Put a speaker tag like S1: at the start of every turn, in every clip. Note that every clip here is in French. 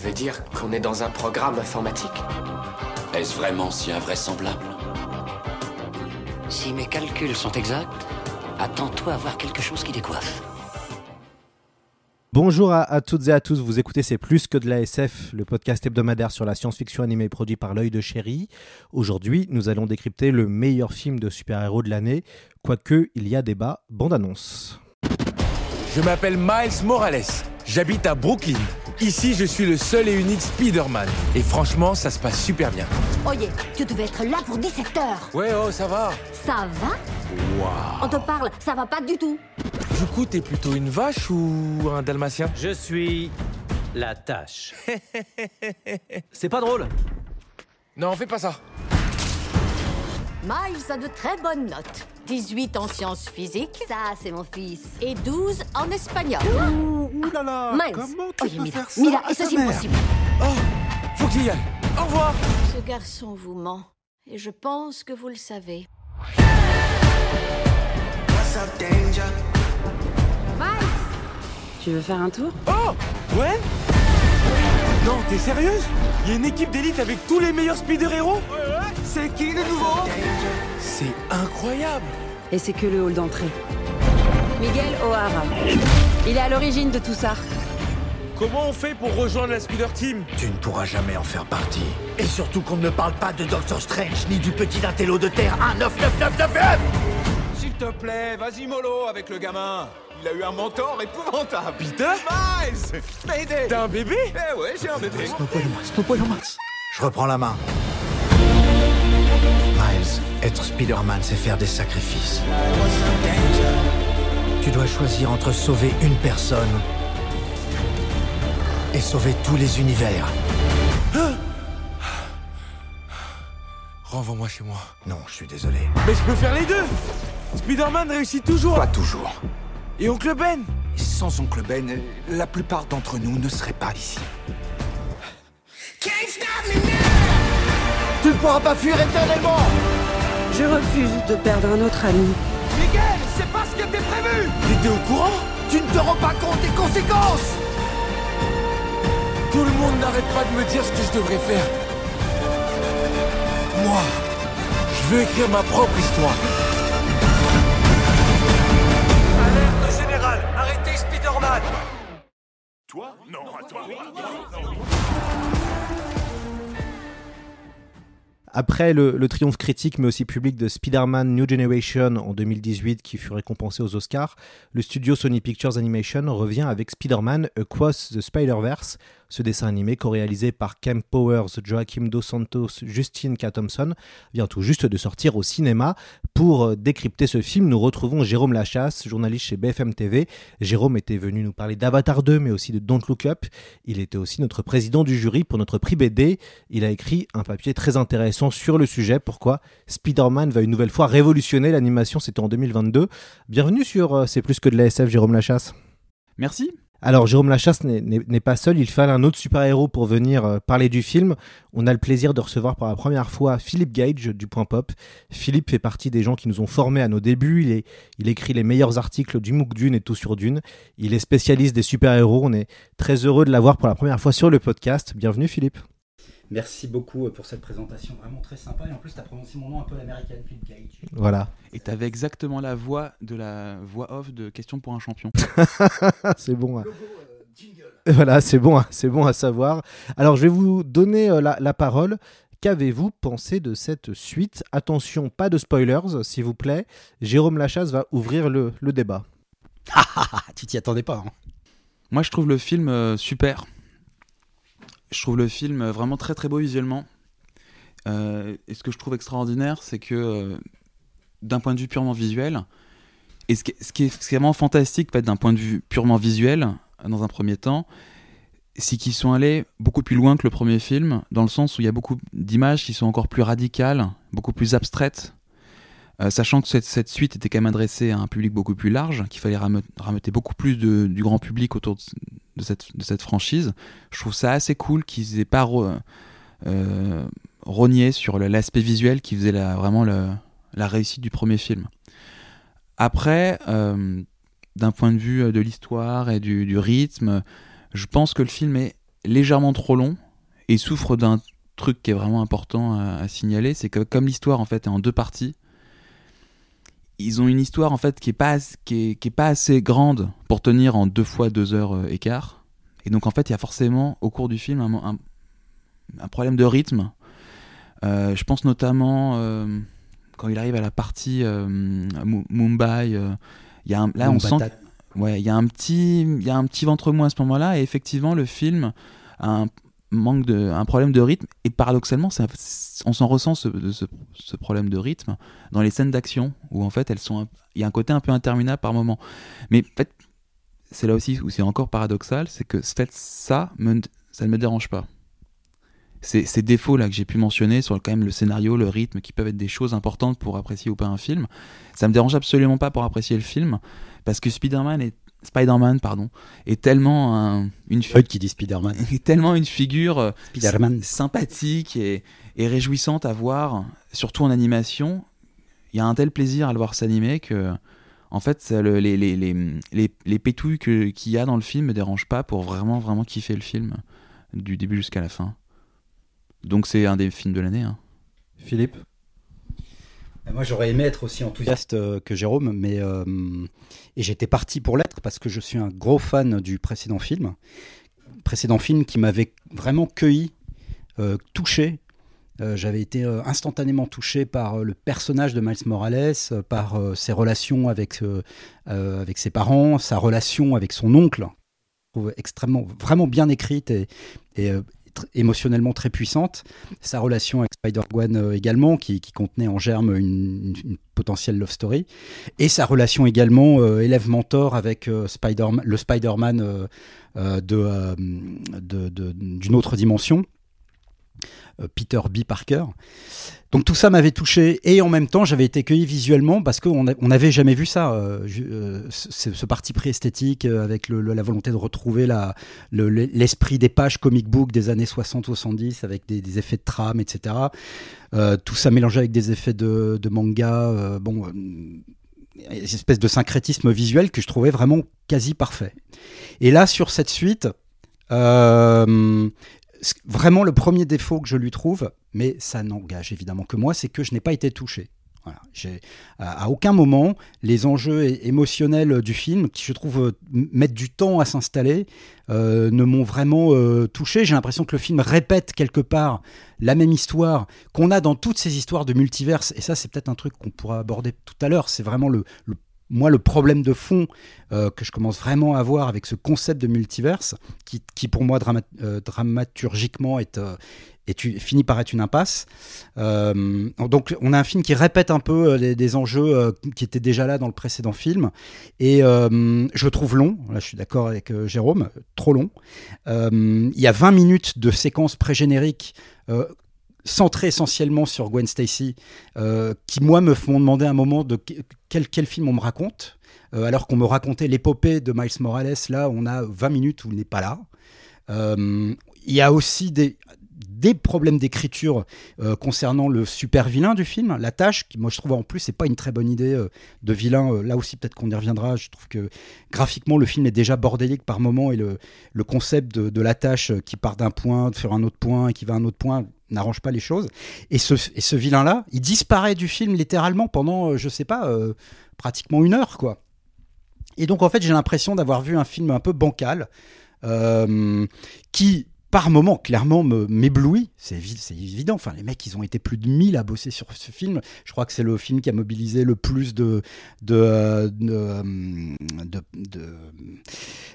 S1: Tu veux dire qu'on est dans un programme informatique
S2: Est-ce vraiment si invraisemblable
S3: Si mes calculs sont exacts, attends-toi à voir quelque chose qui décoiffe.
S4: Bonjour à, à toutes et à tous, vous écoutez C'est plus que de la SF, le podcast hebdomadaire sur la science-fiction animée produit par l'œil de chéri. Aujourd'hui, nous allons décrypter le meilleur film de super-héros de l'année, quoique il y a débat, bande-annonce.
S5: Je m'appelle Miles Morales. J'habite à Brooklyn. Ici, je suis le seul et unique Spider-Man. Et franchement, ça se passe super bien.
S6: Oye, tu devais être là pour 17 heures.
S5: Ouais, oh, ça va.
S6: Ça va On te parle, ça va pas du tout.
S5: Du coup, t'es plutôt une vache ou un dalmatien?
S7: Je suis la tâche. C'est pas drôle.
S5: Non, fais pas ça.
S6: Miles a de très bonnes notes. 18 en sciences physiques. Ça, c'est mon fils. Et 12 en espagnol.
S8: Ouh, ouh là là
S6: Miles.
S8: Comment tu
S6: Oye,
S8: peux
S6: Mila,
S8: faire ça
S6: Mila, est-ce possible
S5: Oh, faut qu'il y aille. Au revoir.
S6: Ce garçon vous ment. Et je pense que vous le savez.
S9: Tu veux faire un tour?
S5: Oh, ouais Non, t'es sérieuse? Il y a une équipe d'élite avec tous les meilleurs spider-héros
S8: C'est qui le nouveau?
S5: C'est incroyable
S9: Et c'est que le hall d'entrée. Miguel O'Hara. Il est à l'origine de tout ça.
S5: Comment on fait pour rejoindre la Spider Team?
S8: Tu ne pourras jamais en faire partie. Et surtout qu'on ne me parle pas de Doctor Strange ni du petit intello de Terre 19999
S10: S'il te plaît, vas-y mollo avec le gamin. Il a eu un mentor épouvantable.
S5: Peter?
S10: Miles Mayday
S5: T'as un bébé?
S10: Eh ouais, j'ai un bébé.
S8: Je reprends la main. Être Spider-Man, c'est faire des sacrifices. Tu dois choisir entre sauver une personne et sauver tous les univers.
S5: Renvoie-moi chez moi.
S8: Non, je suis désolé.
S5: Mais je peux faire les deux Spider-Man réussit toujours
S10: Pas toujours.
S5: Et Oncle Ben
S10: Sans Oncle Ben, la plupart d'entre nous ne seraient pas ici.
S8: Tu ne pourras pas fuir éternellement
S9: Je refuse de perdre un autre ami.
S10: Miguel, c'est pas ce qui était prévu
S5: T'étais au courant?
S8: Tu ne te rends pas compte des conséquences
S5: Tout le monde n'arrête pas de me dire ce que je devrais faire. Moi, je veux écrire ma propre histoire.
S10: Alerte générale, arrêtez Spider-Man
S5: Toi? Non, à toi.
S4: Après le, triomphe critique mais aussi public de Spider-Man New Generation en 2018 qui fut récompensé aux Oscars, le studio Sony Pictures Animation revient avec Spider-Man Across the Spider-Verse, ce dessin animé co-réalisé par Cam Powers, Joaquim Dos Santos, Justine K. Thompson, vient tout juste de sortir au cinéma. Pour euh, décrypter ce film, nous retrouvons Jérôme Lachasse, journaliste chez BFM TV. Jérôme était venu nous parler d'Avatar 2 mais aussi de Don't Look Up. Il était aussi notre président du jury pour notre prix BD. Il a écrit un papier très intéressant sur le sujet. Pourquoi Spider-Man va une nouvelle fois révolutionner l'animation? C'était en 2022. Bienvenue sur euh, C'est plus que de la SF, Jérôme Lachasse.
S11: Merci.
S4: Alors, Jérôme Lachasse n'est- pas seul, il fallait un autre super-héros pour venir euh, parler du film. On a le plaisir de recevoir pour la première fois Philippe Gage du Point Pop. Philippe fait partie des gens qui nous ont formés à nos débuts. Il, il écrit les meilleurs articles du MOOC Dune et tout sur Dune. Il est spécialiste des super-héros. On est très heureux de l'avoir pour la première fois sur le podcast. Bienvenue, Philippe.
S11: Merci beaucoup euh, pour cette présentation vraiment très sympa. Et en plus, tu as prononcé mon nom un peu Gage.
S4: Voilà.
S11: Et tu avais exactement la voix de la voix off de Question pour un champion.
S4: c'est bon. hein. Voilà, c'est bon, hein, c'est bon à savoir. Alors, je vais vous donner euh, la, la parole. Qu'avez-vous pensé de cette suite? Attention, pas de spoilers, s'il vous plaît. Jérôme Lachasse va ouvrir le, le débat.
S11: tu t'y attendais pas. hein. Moi, je trouve le film euh, super. Je trouve le film vraiment très très beau visuellement. Euh, et ce que je trouve extraordinaire, c'est que euh, d'un point de vue purement visuel, et ce qui, est- ce qui est, vraiment fantastique, d'un point de vue purement visuel, dans un premier temps, c'est qu'ils sont allés beaucoup plus loin que le premier film, dans le sens où il y a beaucoup d'images qui sont encore plus radicales, beaucoup plus abstraites, euh, sachant que cette, cette, suite était quand même adressée à un public beaucoup plus large, qu'il fallait rameuter beaucoup plus du grand public autour de, cette, de, cette, franchise. Je trouve ça assez cool qu'ils aient pas euh, rogné sur l'aspect visuel qui faisait la, vraiment la réussite du premier film. Après, euh, d'un point de vue de l'histoire et du, du rythme, je pense que le film est légèrement trop long et souffre d'un truc qui est vraiment important à, à signaler, c'est que comme l'histoire en fait est en deux parties, ils ont une histoire en fait qui est pas qui est, qui est pas assez grande pour tenir en deux fois deux heures euh, écart. Et donc en fait il y a forcément au cours du film un, un, un problème de rythme. Euh, je pense notamment euh, quand il arrive à la partie euh, Mumbai, il y a un, là on sent ouais, il y a un petit, il y a un petit ventre mou à ce moment-là, et effectivement, le film a un manque de, un problème de rythme, et paradoxalement, ça, on s'en ressent ce, ce, problème de rythme dans les scènes d'action, où en fait, elles sont, il y a un côté un peu interminable par moment. Mais en fait, c'est là aussi où c'est encore paradoxal, c'est que ça, me, ça ne me dérange pas. Ces, défauts là que j'ai pu mentionner sur quand même le scénario, le rythme, qui peuvent être des choses importantes pour apprécier ou pas un film, ça me dérange absolument pas pour apprécier le film parce que Spider-Man est Spider-Man pardon est tellement un, une
S12: Freud qui dit Spider-Man.
S11: est tellement une figure euh,
S12: Spider-Man.
S11: sympathique et, et, réjouissante à voir surtout en animation. Il y a un tel plaisir à le voir s'animer que en fait le, les, les, les, les, les pétouilles qu'il y a dans le film me dérangent pas pour vraiment vraiment kiffer le film du début jusqu'à la fin. Donc c'est un des films de l'année hein.
S4: Philippe?
S12: Moi, j'aurais aimé être aussi enthousiaste que Jérôme, mais euh, et j'étais parti pour l'être parce que je suis un gros fan du précédent film, précédent film qui m'avait vraiment cueilli, euh, touché. Euh, J'avais été instantanément touché par le personnage de Miles Morales, par ses relations avec avec ses parents, sa relation avec son oncle, extrêmement, vraiment bien écrite et émotionnellement très puissante. Sa relation avec Spider-Gwen euh, également, qui, contenait en germe une, potentielle love story. Et sa relation également euh, élève-mentor avec euh, Spider le Spider-Man de, d'une autre dimension. Peter B. Parker. Donc tout ça m'avait touché et en même temps j'avais été cueilli visuellement parce qu'on n'avait jamais vu ça, euh, euh, ce, parti pris esthétique euh, avec la volonté de retrouver l'esprit le, des pages comic book des années 60-70 avec des, effets de trame, etc. Euh, tout ça mélangé avec des effets de, manga, euh, bon, une espèce de syncrétisme visuel que je trouvais vraiment quasi parfait. Et là sur cette suite, euh, vraiment le premier défaut que je lui trouve, mais ça n'engage évidemment que moi, c'est que je n'ai pas été touché. À, aucun moment, les enjeux émotionnels du film, qui je trouve mettent du temps à s'installer, euh, ne m'ont vraiment euh, touché. J'ai l'impression que le film répète quelque part la même histoire qu'on a dans toutes ces histoires de multiverse. Et ça, c'est peut-être un truc qu'on pourra aborder tout à l'heure. C'est vraiment le moi, le problème de fond euh, que je commence vraiment à avoir avec ce concept de multiverse, qui, pour moi, euh, dramaturgiquement, est, euh, finit par être une impasse. Donc, on a un film qui répète un peu des enjeux qui étaient déjà là dans le précédent film. Et je le trouve long. Là, je suis d'accord avec Jérôme, trop long. Il y a 20 minutes de séquences pré-génériques centré essentiellement sur Gwen Stacy, euh, qui moi me font demander un moment de quel, quel film on me raconte, euh, alors qu'on me racontait l'épopée de Miles Morales, là on a 20 minutes où il n'est pas là. Euh, il y a aussi des, des problèmes d'écriture concernant le super vilain du film, la tâche, qui moi je trouve en plus c'est pas une très bonne idée de vilain. Là aussi peut-être qu'on y reviendra. Je trouve que graphiquement le film est déjà bordélique par moment et le, le concept de, de la tâche qui part d'un point sur un autre point et qui va à un autre point n'arrange pas les choses. Et ce, et ce vilain là, il disparaît du film littéralement pendant je sais pas pratiquement une heure quoi. Et donc en fait j'ai l'impression d'avoir vu un film un peu bancal. Euh, qui par moment, clairement, m'éblouit. C'est évident. Enfin, les mecs, ils ont été plus de 1000 à bosser sur ce film. Je crois que c'est le film qui a mobilisé le plus de,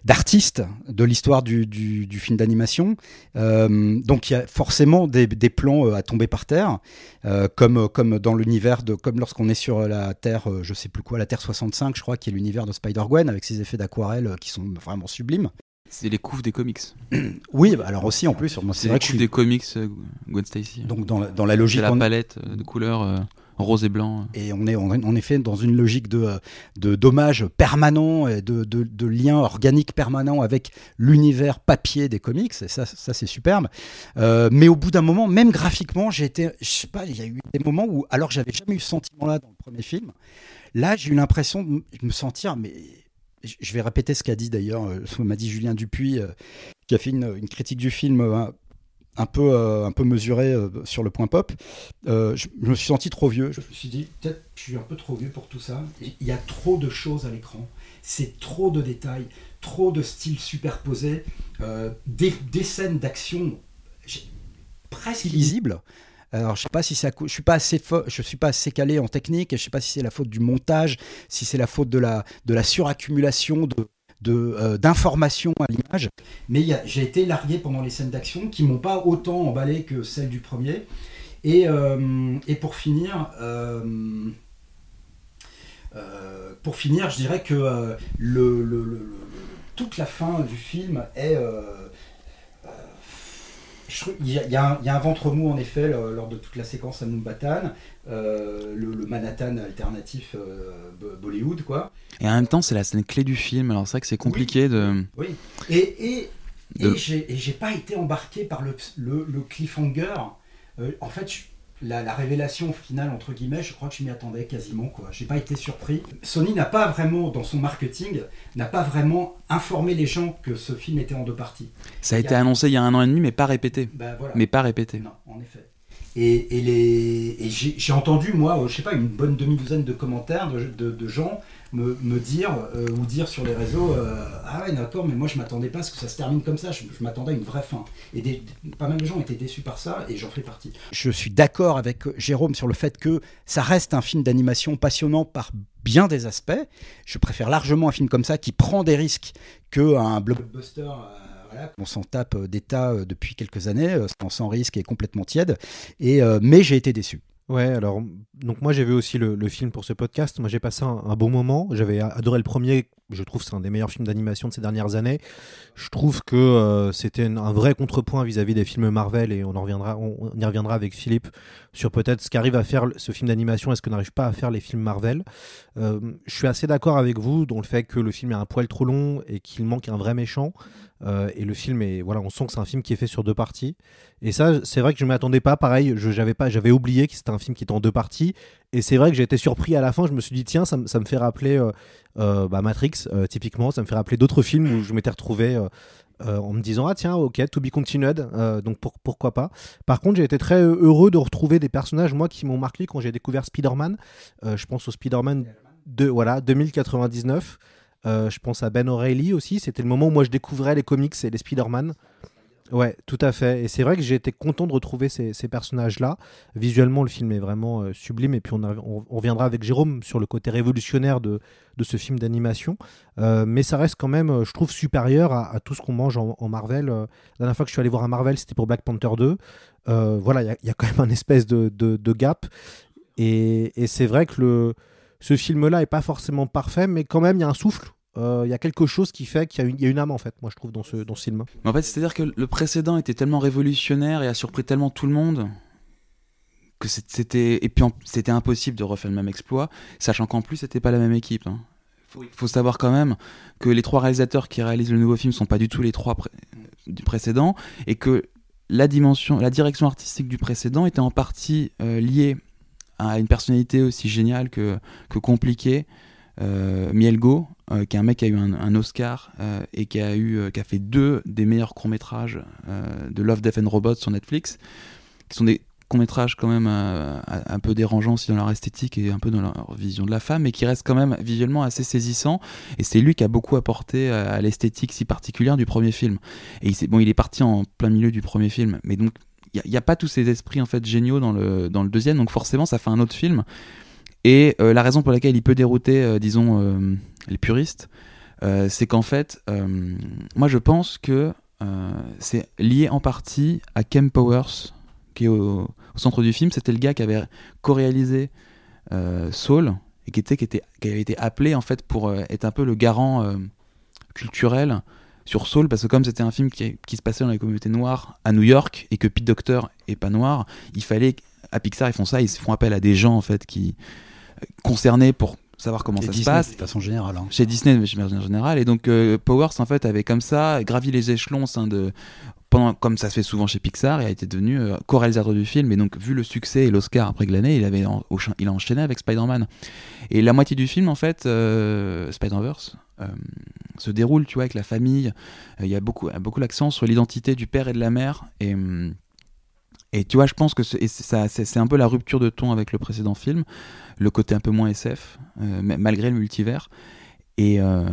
S12: d'artistes de, l'histoire du, film d'animation. Euh, donc, il y a forcément des, plans à tomber par terre, euh, comme, comme dans l'univers de, comme lorsqu'on est sur la Terre, je sais plus quoi, la Terre 65, je crois, qui est l'univers de Spider-Gwen, avec ses effets d'aquarelle qui sont vraiment sublimes.
S11: C'est les couves des comics.
S12: oui, bah alors aussi en plus,
S11: c'est les
S12: vrai que
S11: couves
S12: suis-
S11: des comics euh, Gwen Stacy.
S12: Donc dans la, dans la logique,
S11: C'est la palette euh, de couleurs euh, rose et blanc.
S12: Et on est en, effet dans une logique de, de dommage permanent et de, de, de lien organique permanent avec l'univers papier des comics. Et ça, ça c'est superbe. Euh, mais au bout d'un moment, même graphiquement, j'ai été, je sais pas, il y a eu des moments où, alors que j'avais jamais eu ce sentiment-là dans le premier film, là j'ai eu l'impression de me- me sentir, mais je vais répéter ce qu'a dit d'ailleurs, euh, m'a dit Julien Dupuis, euh, qui a fait une, critique du film. euh, un peu, euh, un peu mesurée euh, sur le point pop, je, me suis senti trop vieux. Je me suis dit, peut-être je suis un peu trop vieux pour tout ça. Il y a trop de choses à l'écran. C'est trop de détails, trop de styles superposés, des, des scènes d'action presque illisibles. Alors, je sais pas si ça, je suis pas assez, je suis pas assez calé en technique. Je sais pas si c'est la faute du montage, si c'est la faute de la, de la suraccumulation de, euh, d'informations à l'image. Mais j'ai été largué pendant les scènes d'action qui m'ont pas autant emballé que celles du premier. Et, euh, et pour finir, euh, pour finir, je dirais que le- le- toute la fin du film est. euh, euh, je trouve- Il y, a- y un- il y a un ventre mou en effet lors de toute la séquence à Mumbattan, euh, le, le Manhattan alternatif euh, Bo- Bollywood quoi.
S11: Et en même temps, c'est la scène clé du film. Alors c'est vrai que c'est compliqué de.
S12: Oui. Et, et,
S11: De-
S12: et j'ai et j'ai pas été embarqué par le, le, le cliffhanger. Euh, en fait, je- la, la révélation finale, entre guillemets, je crois que je m'y attendais quasiment. quoi. J'ai pas été surpris. Sony n'a pas vraiment, dans son marketing, n'a pas vraiment informé les gens que ce film était en deux parties.
S11: Ça a été annoncé il y a un an et demi, mais pas répété.
S12: Ben, voilà.
S11: Mais pas répété.
S12: Non, en effet. Et, et les, et j'ai entendu, moi, euh, je sais pas, une bonne demi-douzaine de commentaires de, de- de gens me, me dire, euh, ou dire sur les réseaux, euh, ah ouais, d'accord, mais moi je m'attendais pas à ce que ça se termine comme ça, je, je m'attendais à une vraie fin. Et des- pas mal de gens étaient déçus par ça, et j'en fais partie. Je suis d'accord avec Jérôme sur le fait que ça reste un film d'animation passionnant par bien des aspects. Je préfère largement un film comme ça qui prend des risques qu'un blockbuster. euh, on s'en tape des tas depuis quelques années, sans, sans risque et complètement tiède. Et, euh, mais j'ai été déçu.
S4: Ouais, alors, donc moi j'ai vu aussi le, film pour ce podcast. Moi j'ai passé un, bon moment. J'avais adoré le premier. Je trouve que c'est un des meilleurs films d'animation de ces dernières années. Je trouve que euh, c'était un, vrai contrepoint vis-à-vis des films Marvel et on, en reviendra, on, y reviendra avec Philippe sur peut-être ce qu'arrive à faire ce film d'animation et ce que n'arrive pas à faire les films Marvel. Euh, je suis assez d'accord avec vous dans le fait que le film est un poil trop long et qu'il manque un vrai méchant. Euh, et le film est voilà, on sent que c'est un film qui est fait sur deux parties. Et ça, c'est vrai que je ne m'attendais pas. Pareil, je j'avais pas, j'avais oublié que c'était un film qui était en deux parties. Et c'est vrai que j'ai été surpris à la fin. Je me suis dit tiens, ça, me- ça me fait rappeler euh, euh, bah, Matrix typiquement. Ça me fait rappeler d'autres films où je m'étais retrouvé. en me disant ah tiens ok to be continued donc pour- pourquoi pas par contre j'ai été très heureux de retrouver des personnages moi qui m'ont marqué quand j'ai découvert Spider-Man je pense au Spider-Man de voilà 2099 Euh, je pense à Ben O'Reilly aussi c'était le moment où moi je découvrais les comics et les Spider-Man Ouais, tout à fait. Et c'est vrai que j'ai été content de retrouver ces, personnages-là. Visuellement, le film est vraiment euh, sublime. Et puis, on, a- on- on reviendra avec Jérôme sur le côté révolutionnaire de, de ce film d'animation. Euh, mais ça reste quand même, je trouve, supérieur à, tout ce qu'on mange en, Marvel. La dernière fois que je suis allé voir un Marvel, c'était pour Black Panther 2. Euh, voilà, il y a- il y, a quand même un espèce de, de- de gap. Et, et c'est vrai que le, ce film-là est pas forcément parfait, mais quand même, il y a un souffle. Euh, Il y a quelque chose qui fait qu'il y, y a une âme, en fait, moi, je trouve, dans ce, dans ce film.
S11: En fait, c'est-à-dire que le précédent était tellement révolutionnaire et a surpris tellement tout le monde que c'était et puis c'était impossible de refaire le même exploit, sachant qu'en plus c'était pas la même équipe. hein. Faut, savoir quand même que les trois réalisateurs qui réalisent le nouveau film sont pas du tout les trois du précédent et que la dimension, la direction artistique du précédent était en partie euh, liée à une personnalité aussi géniale que, que compliquée, euh, Mielgo, euh, qui est un mec qui a eu un, Oscar euh, et qui a, euh, fait deux des meilleurs courts-métrages euh, de Love, Death and Robots sur Netflix, qui sont des courts-métrages quand même euh, un peu dérangeants aussi dans leur esthétique et un peu dans leur vision de la femme, mais qui restent quand même visuellement assez saisissants. Et c'est lui qui a beaucoup apporté à, l'esthétique si particulière du premier film. Et il, bon, il est parti en plein milieu du premier film, mais donc il n'y a, pas tous ces esprits en fait géniaux dans le, dans le deuxième, donc forcément ça fait un autre film. Et euh, la raison pour laquelle il peut dérouter, euh, disons, euh, les puristes, euh, c'est qu'en fait, euh, moi je pense que euh, c'est lié en partie à Kem Powers, qui est au, centre du film. C'était le gars qui avait co-réalisé Soul et qui, était, qui, avait été appelé en fait pour être un peu le garant culturel sur Soul parce que comme c'était un film qui, qui, se passait dans les communautés noires à New York et que Pete Docter est pas noir, il fallait à Pixar ils font ça, ils font appel à des gens en fait qui concernés pour savoir comment ça
S12: se
S11: passe.
S12: De façon générale. Hein.
S11: Chez Disney, mais en général. Et donc euh, Powers en fait avait comme ça gravi les échelons de pendant, comme ça se fait souvent chez Pixar, il a été devenu euh, co-réalisateur du film. Et donc vu le succès et l'Oscar après l'année, il avait il a enchaîné avec Spider-Man. Et la moitié du film en fait, euh, Spider-Verse. se déroule tu vois avec la famille il y a beaucoup beaucoup l'accent sur l'identité du père et de la mère et hum, et tu vois, je pense que c'est un peu la rupture de ton avec le précédent film, le côté un peu moins SF, euh, malgré le multivers. Et, euh,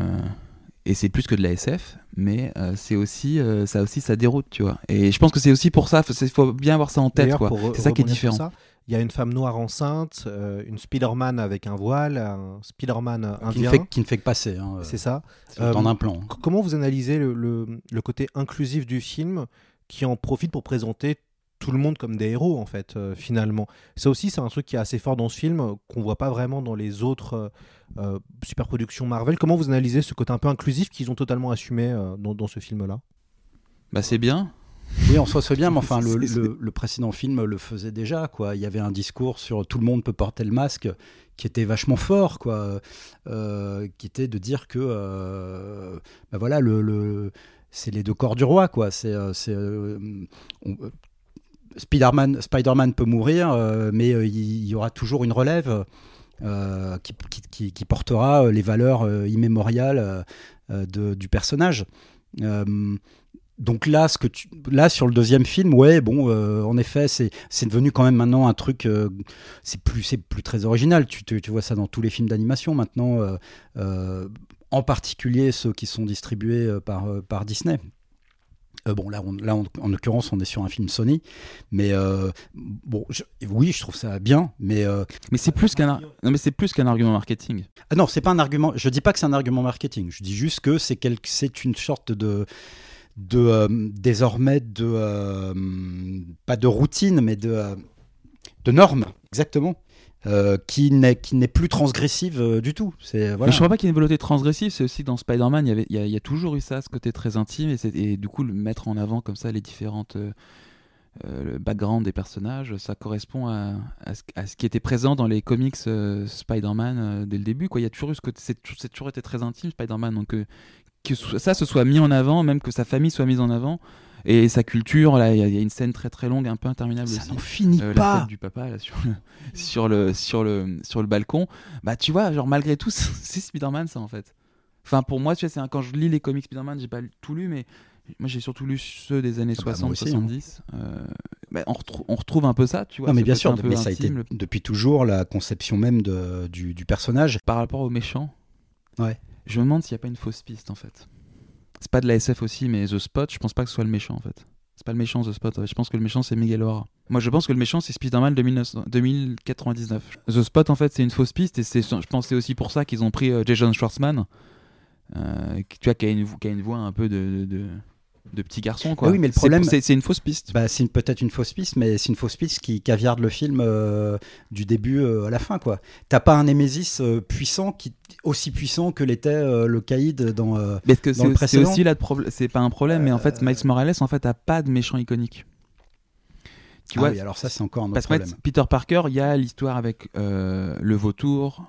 S11: et c'est plus que de la SF, mais euh, c'est aussi, ça aussi, ça déroute, tu vois. Et je pense que c'est aussi pour ça, il faut bien avoir ça en tête, quoi. C'est ça qui est différent.
S4: il y a une femme noire enceinte, une Spider-Man avec un voile, un Spider-Man indien. Qui ne,
S12: fait, qui ne fait que passer. Hein,
S4: c'est ça.
S12: dans un plan.
S4: Comment vous analysez le, le, le, côté inclusif du film qui en profite pour présenter tout le monde comme des héros en fait euh, finalement. Ça aussi c'est un truc qui est assez fort dans ce film euh, qu'on voit pas vraiment dans les autres euh, superproductions Marvel. Comment vous analysez ce côté un peu inclusif qu'ils ont totalement assumé dans, ce film là
S11: Bah c'est bien.
S12: Oui, on se bien, mais enfin, le, précédent film le faisait déjà, quoi. Il y avait un discours sur tout le monde peut porter le masque qui était vachement fort, quoi. qui était de dire que, bah voilà, le, c'est les deux corps du roi, quoi. C'est, Spider-Man Spider peut mourir, euh, mais euh, il y, aura toujours une relève euh, qui, portera les valeurs immémoriales du personnage. donc là, ce que là sur le deuxième film, ouais, bon, en effet, c'est, devenu quand même maintenant un truc, c'est plus, c'est plus très original. Tu, tu, vois ça dans tous les films d'animation maintenant, en particulier ceux qui sont distribués par, par Disney. Euh, bon, là, là en l'occurrence, on est sur un film Sony, mais euh, bon, oui, je trouve ça bien, mais euh,
S11: mais c'est plus qu'un mais c'est plus qu'un argument marketing.
S12: Ah non, c'est pas un argument. Je dis pas que c'est un argument marketing. Je dis juste que c'est c'est une sorte de de désormais de pas de routine, mais de de normes, exactement. Euh, qui n'est qui n'est plus transgressive euh, du tout. C'est voilà.
S11: je crois pas qu'il y ait une volonté transgressive. C'est aussi dans Spider-Man, il y avait il y, a, toujours eu ça, ce côté très intime et, et, du coup le mettre en avant comme ça les différentes euh, le background des personnages, ça correspond à, à, ce, qui était présent dans les comics Spider-Man dès le début. Quoi, il y a toujours eu ce côté, c'est toujours été très intime Spider-Man, donc que ça se soit mis en avant, même que sa famille soit mise en avant et sa culture là il y, a une scène très très longue un peu interminable
S12: ça n'en finit euh, pas.
S11: la fête du papa là, sur le sur le sur le sur le balcon. Bah tu vois genre malgré tout c'est Spider-Man ça en fait. Enfin pour moi tu c'est quand je lis les comics Spider-Man j'ai pas tout lu mais moi j'ai surtout lu ceux des années 60 70 ah bah, hein. euh, bah, on, on, retrouve un peu ça tu vois
S12: non mais bien sûr mais ça a été depuis toujours la conception même de, du, du personnage.
S11: Par rapport aux méchants
S12: ouais.
S11: je me demande s'il n'y a pas une fausse piste en fait c'est pas de la SF aussi, mais The Spot, je pense pas que ce soit le méchant en fait. C'est pas le méchant The Spot, je pense que le méchant c'est Miguel O'Hara. Moi je pense que le méchant c'est Spider-Man 2099. The Spot en fait c'est une fausse piste et c'est, je pense c'est aussi pour ça qu'ils ont pris euh, Jason Schwartzman, euh, tu vois, qui a, une, qui voix un peu de petits garçons quoi.
S12: oui, mais le problème
S11: c'est une fausse piste.
S12: Bah, c'est peut-être une fausse piste, mais c'est une fausse piste qui caviarde le film euh, du début euh, à la fin quoi. T'as pas un Némésis euh, puissant qui aussi puissant que l'était le Caïd dans.
S11: mais que c'est aussi là c'est pas un problème, mais en fait Miles Morales en fait a pas de méchant iconique.
S12: Tu ah vois, oui, alors ça c'est encore un autre
S11: parce
S12: problème.
S11: Peter Parker, il y a l'histoire avec le vautour,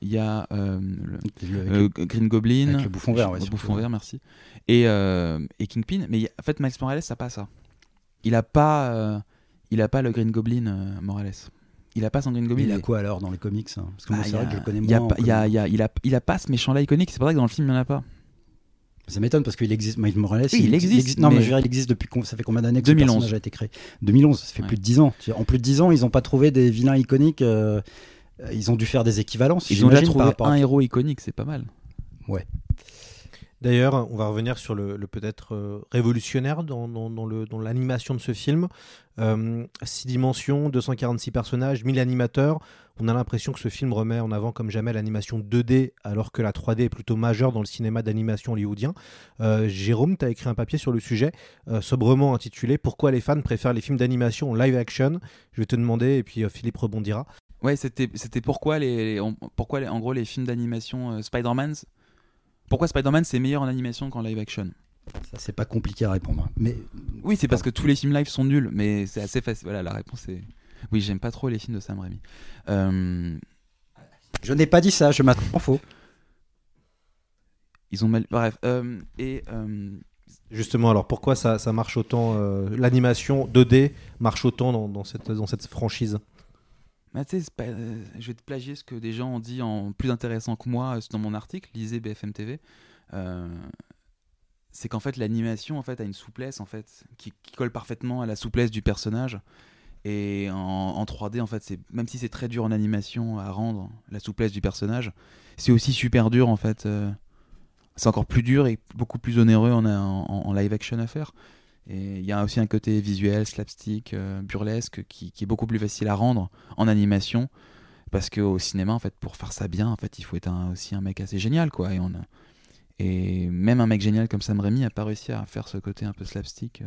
S11: il y a le, Green Goblin,
S12: avec le bouffon vert,
S11: le bouffon vert, merci et, euh, et Kingpin. Mais en fait, Max Morales, ça pas ça. Il a pas, euh, il a pas le Green Goblin euh, Morales. Il a pas son Green Goblin.
S12: Il a quoi alors dans les comics hein? Parce que moi, bah, c'est vrai que je le connais
S11: moins. Il a, il, a, il, a, il a pas ce méchant-là iconique. C'est pour ça que dans le film, il n'y en a pas.
S12: Ça m'étonne parce qu'il existe. Miles Morales,
S11: oui, il, existe.
S12: Non, mais, je veux dire, il existe depuis. Ça fait combien d'années que 2011. ce personnage a été créé? 2011, ça fait plus de 10 ans. En plus de 10 ans, ils n'ont pas trouvé des vilains iconiques. Ils ont dû faire des équivalences.
S11: Ils ont déjà trouvé un héros iconique, c'est pas mal.
S12: Ouais.
S4: D'ailleurs, on va revenir sur le, peut-être euh, révolutionnaire dans, dans, l'animation de ce film. 6 euh, dimensions, 246 personnages, 1000 animateurs. On a l'impression que ce film remet en avant comme jamais l'animation 2D, alors que la 3D est plutôt majeure dans le cinéma d'animation hollywoodien. Euh, Jérôme, tu as écrit un papier sur le sujet, sobrement intitulé Pourquoi les fans préfèrent les films d'animation en live action? Je vais te demander, et puis Philippe rebondira.
S11: Ouais, c'était pourquoi, les, pourquoi en gros les films d'animation Spider-Man Pourquoi Spider-Man c'est meilleur en animation qu'en live action?
S12: Ça, c'est pas compliqué à répondre. Mais
S11: Oui, c'est parce que tous les films live sont nuls, mais c'est assez facile. Voilà, la réponse est. Oui, j'aime pas trop les films de Sam Raimi. Euh,
S12: je n'ai pas dit ça, je m'attends en faux.
S11: Ils ont mal. Bref. euh, et. euh,
S4: Justement, alors pourquoi ça, ça marche autant euh, L'animation 2D marche autant dans, dans cette, dans cette franchise?
S11: Bah, euh, je vais te plagier ce que des gens ont dit en plus intéressant que moi euh, dans mon article, lisez BFM TV. Euh, c'est qu'en fait l'animation en fait a une souplesse en fait qui, colle parfaitement à la souplesse du personnage. Et en, en 3D en fait c'est même si c'est très dur en animation à rendre la souplesse du personnage c'est aussi super dur en fait c'est encore plus dur et beaucoup plus onéreux en live action à faire et il y a aussi un côté visuel slapstick euh, burlesque qui, qui est beaucoup plus facile à rendre en animation. Parce qu'au cinéma en fait pour faire ça bien en fait il faut être un- aussi un mec assez génial quoi. Et on a- et même un mec génial comme Sam Raimi a pas réussi à faire ce côté un peu slapstick euh,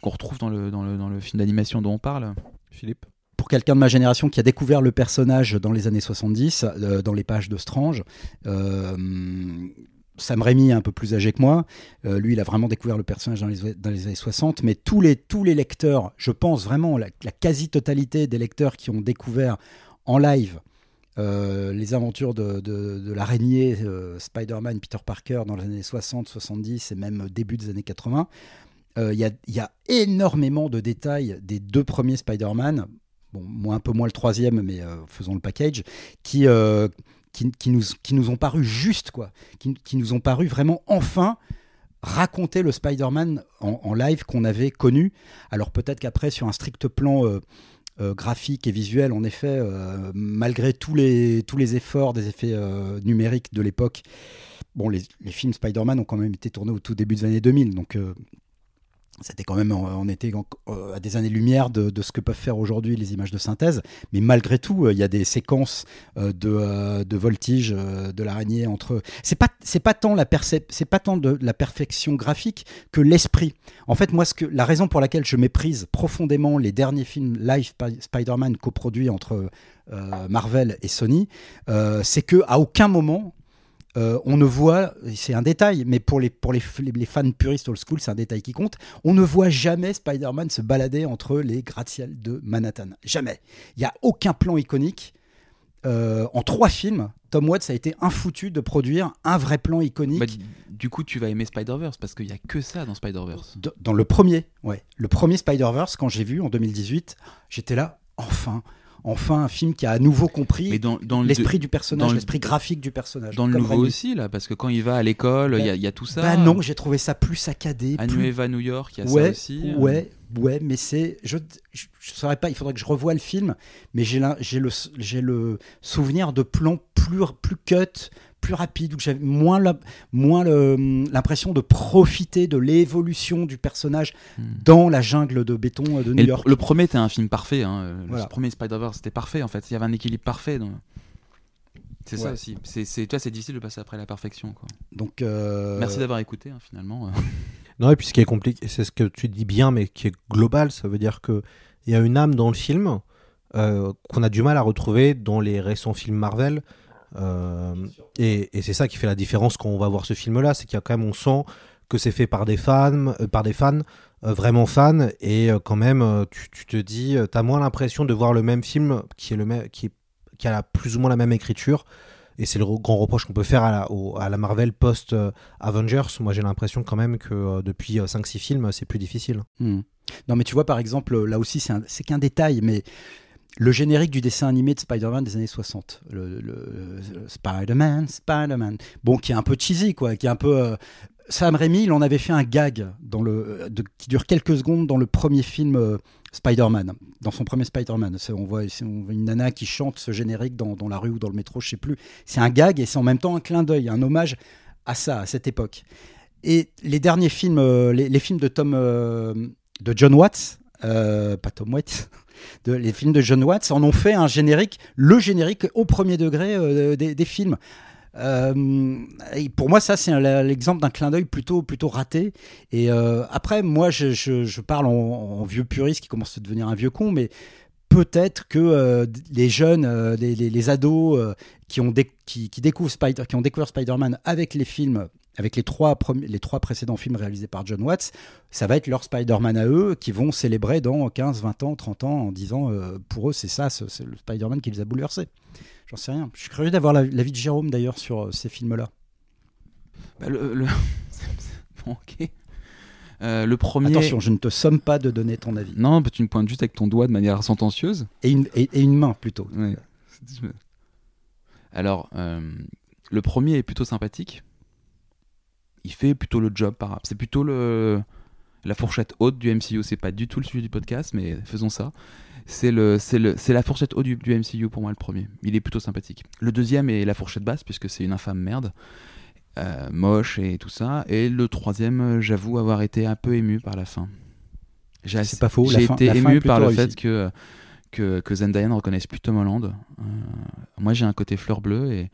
S11: qu'on retrouve dans le, dans le, dans le film d'animation dont on parle.
S4: Philippe?
S12: Pour quelqu'un de ma génération qui a découvert le personnage dans les années 70, euh, dans les pages de Strange, euh, Sam Raimi est un peu plus âgé que moi. Euh, lui, il a vraiment découvert le personnage dans les, années 60. Mais tous les, lecteurs, je pense vraiment, la, quasi-totalité des lecteurs qui ont découvert en live euh, les aventures de, l'araignée euh, Spider-Man, Peter Parker dans les années 60, 70 et même début des années 80, euh, il y, a, énormément de détails des deux premiers Spider-Man, bon, un peu moins le troisième, mais faisons le package, qui, qui, nous, qui nous ont paru justes, quoi, qui, nous ont paru vraiment enfin raconter le Spider-Man en, live qu'on avait connu. Alors peut-être qu'après, sur un strict plan euh, euh, graphique et visuel, en effet, euh, malgré tous les, tous les efforts des effets numériques de l'époque, bon, les, les films Spider-Man ont quand même été tournés au tout début des années 2000, donc c'était quand même, on était euh, à des années-lumière de, ce que peuvent faire aujourd'hui les images de synthèse. Mais malgré tout, euh, il y a des séquences euh, de, de voltige de l'araignée entre. C'est pas, pas tant la pas tant de la perfection graphique que l'esprit. En fait, moi, ce que la raison pour laquelle je méprise profondément les derniers films live Spi- Spider-Man coproduits entre Marvel et Sony, c'est que à aucun moment euh, on ne voit, c'est un détail, mais pour les, pour les, les- fans puristes old school, c'est un détail qui compte, on ne voit jamais Spider-Man se balader entre les gratte-ciels de Manhattan. Jamais. Il n'y a aucun plan iconique. Euh, en trois films, Tom Watts a été infoutu de produire un vrai plan iconique.
S11: Bah, du- coup, tu vas aimer Spider-Verse parce qu'il y a que ça dans Spider-Verse.
S12: Dans le premier, ouais, le premier Spider-Verse, quand j'ai vu en 2018, j'étais là, enfin, enfin un film qui a à nouveau compris
S11: Mais dans, dans le-
S12: l'esprit du personnage, l'esprit graphique du personnage.
S11: Dans le nouveau aussi, là, parce que quand il va à l'école, il y, a- il y a tout ça.
S12: Bah non, j'ai trouvé ça plus saccadé.
S11: À
S12: plus...
S11: Nueva New York, il y a
S12: ouais,
S11: ça aussi. euh.
S12: Ouais, ouais, mais c'est. Je, je, je saurais pas, il faudrait que je revoie le film, mais le, j'ai le souvenir de plans plus, plus cut, plus rapides, où j'avais moins la- moins le- l'impression de profiter de l'évolution du personnage dans la jungle de béton euh, de New
S11: le,
S12: York.
S11: le premier était un film parfait. hein. Le
S12: Voilà.
S11: premier Spider-Verse, c'était parfait en fait. Il y avait un équilibre parfait. donc- C'est ça aussi. C'est, c'est, toi, c'est difficile de passer après la perfection. Quoi.
S12: Donc, euh,
S11: Merci d'avoir écouté hein, finalement.
S4: Non, et puis ce qui est compliqué, c'est ce que tu dis bien, mais qui est global, ça veut dire qu'il y a une âme dans le film euh, qu'on a du mal à retrouver dans les récents films Marvel. Euh, et et c'est ça qui fait la différence quand on va voir ce film-là, c'est qu'il y a quand même, on sent que c'est fait par des fans, euh, par des fans euh, vraiment fans, et euh, quand même, tu, tu te dis, tu as moins l'impression de voir le même film qui est le même, qui, est- qui a la- plus ou moins la même écriture. Et c'est le re- grand reproche qu'on peut faire à la, au- à la Marvel post-Avengers. Moi, j'ai l'impression quand même que euh, depuis 5-6 films, c'est plus difficile.
S12: Hmm. Non, mais tu vois, par exemple, là aussi, c'est qu'un détail, mais le générique du dessin animé de Spider-Man des années 60, le, le Spider-Man, Spider-Man, bon, qui est un peu cheesy, quoi, qui est un peu. euh, Sam Raimi, il en avait fait un gag dans le, euh, qui dure quelques secondes dans le premier film euh, Spider-Man, dans son premier Spider-Man. On voit, une nana qui chante ce générique dans, la rue ou dans le métro, je sais plus. C'est un gag et c'est en même temps un clin d'œil, un hommage à ça, à cette époque. Et les derniers films, euh, les, films de Tom, euh, de John Watts, euh, pas Tom Watts, de, les films de John Watts en ont fait un générique, le générique au premier degré euh, des, films. Euh, et pour moi, ça, c'est l'exemple d'un clin d'œil plutôt, plutôt raté. Et euh, après, moi, je, je- parle en, vieux puriste qui commence à devenir un vieux con, mais peut-être que les jeunes, les, les- les ados qui, ont qui, qui découvrent Spider, qui ont découvert Spider-Man avec les films, avec les trois, les trois précédents films réalisés par John Watts, ça va être leur Spider-Man à eux qui vont célébrer dans 15, 20 ans, 30 ans en disant euh, pour eux c'est ça, ce- c'est le Spider-Man qui les a bouleversés. J'en sais rien. Je suis curieux d'avoir la- l'avis de Jérôme d'ailleurs sur euh, ces films-là.
S11: Bah, le, le- Bon, ok. Euh, le premier.
S12: Attention, je ne te somme pas de donner ton avis.
S11: Non, tu me pointes juste avec ton doigt de manière sentencieuse.
S12: Et une, et, et une main plutôt.
S11: Ouais. Alors, euh, le premier est plutôt sympathique. Il fait plutôt le job par C'est plutôt le la fourchette haute du MCU. C'est pas du tout le sujet du podcast, mais faisons ça. C'est le, c'est le, c'est la fourchette haute du, du MCU pour moi le premier. Il est plutôt sympathique. Le deuxième est la fourchette basse puisque c'est une infâme merde, Euh, moche et tout ça. Et le troisième, euh, j'avoue avoir été un peu ému par la fin. J'ai
S12: C'est pas faux,
S11: J'ai été
S12: fin
S11: ému par le fait que que, que Zendaya ne reconnaisse plus Tom Holland. Euh, moi, j'ai un côté fleur bleue et,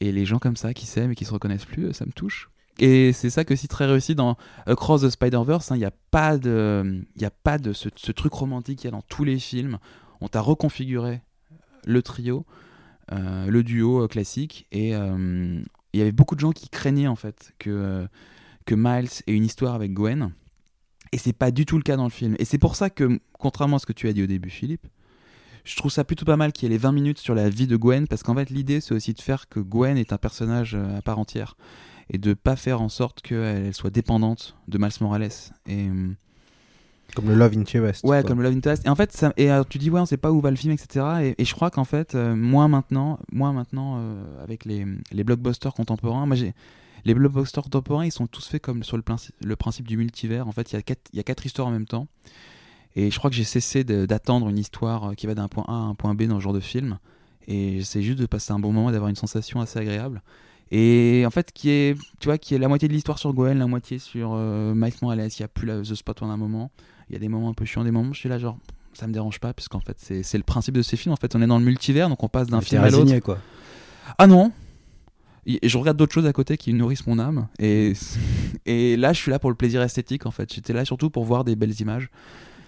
S11: et les gens comme ça qui s'aiment et qui se reconnaissent plus, ça me touche. Et c'est ça que aussi très réussi dans Across the Spider-Verse. hein, Il n'y a pas de, a pas de ce, truc romantique qu'il y a dans tous les films. On t'a reconfiguré le trio, euh, le duo euh, classique, et euh, il y avait beaucoup de gens qui craignaient en fait que euh, Miles ait une histoire avec Gwen. Et c'est pas du tout le cas dans le film. Et c'est pour ça que, contrairement à ce que tu as dit au début, Philippe, je trouve ça plutôt pas mal qu'il y ait les 20 minutes sur la vie de Gwen, parce qu'en fait, l'idée, c'est aussi de faire que Gwen est un personnage euh, à part entière. Et de pas faire en sorte qu'elle soit dépendante de Miles Morales. Et. euh,
S4: Comme le Love Interest.
S11: Ouais,
S4: quoi.
S11: comme le Love Interest. Et en fait, ça, et alors, tu dis, ouais, on sait pas où va le film, etc. Et, et je crois qu'en fait, euh, moi maintenant, moi maintenant euh, avec les, les blockbusters contemporains, moi j'ai. Les blockbusters contemporains, ils sont tous faits comme sur le, principe- le principe du multivers. En fait, il y, a quatre- y a quatre histoires en même temps. Et je crois que j'ai cessé d'attendre une histoire euh, qui va d'un point A à un point B dans ce genre de film. Et j'essaie juste de passer un bon moment, et d'avoir une sensation assez agréable. Et en fait, qui est, tu vois, qui est la moitié de l'histoire sur Gwen, la moitié sur euh, Mike Morales. Il n'y a plus la, The Spot pendant un moment. Il y a des moments un peu chiants, des moments où je suis là, genre, ça me dérange pas, puisqu'en fait, c'est le principe de ces films. En fait, on est dans le multivers, donc on passe d'un film à l'autre.
S12: quoi.
S11: Ah non Et je regarde d'autres choses à côté qui nourrissent mon âme. Et, et là, je suis là pour le plaisir esthétique, en fait. J'étais là surtout pour voir des belles images.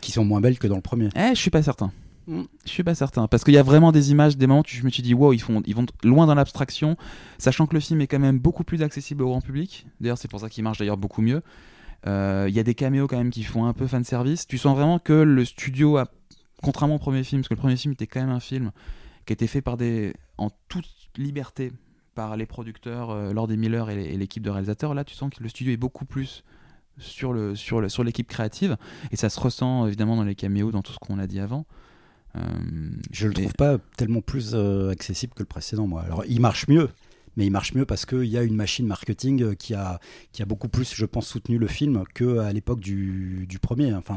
S12: Qui sont moins belles que dans le premier.
S11: Eh, je suis pas certain.
S12: Mm.
S11: Je suis pas certain. Parce qu'il y a vraiment des images, des moments où je me suis dit, wow, ils, font, ils vont loin dans l'abstraction, sachant que le film est quand même beaucoup plus accessible au grand public. D'ailleurs, c'est pour ça qu'il marche d'ailleurs beaucoup mieux. Euh, Il y a des caméos quand même qui font un peu fan service. Tu sens vraiment que le studio a, contrairement au premier film, parce que le premier film était quand même un film qui a été fait par des, en toute liberté par les producteurs, euh, Lord et Miller et l'équipe de réalisateurs. Là, tu sens que le studio est beaucoup plus sur le sur le, sur l'équipe créative et ça se ressent évidemment dans les caméos, dans tout ce qu'on a dit avant. Euh,
S12: Je le trouve pas tellement plus euh, accessible que le précédent, moi. Alors, il marche mieux, mais il marche mieux parce qu'il y a une machine marketing euh, qui a, qui a beaucoup plus, je pense, soutenu le film qu'à l'époque du, du premier. Enfin,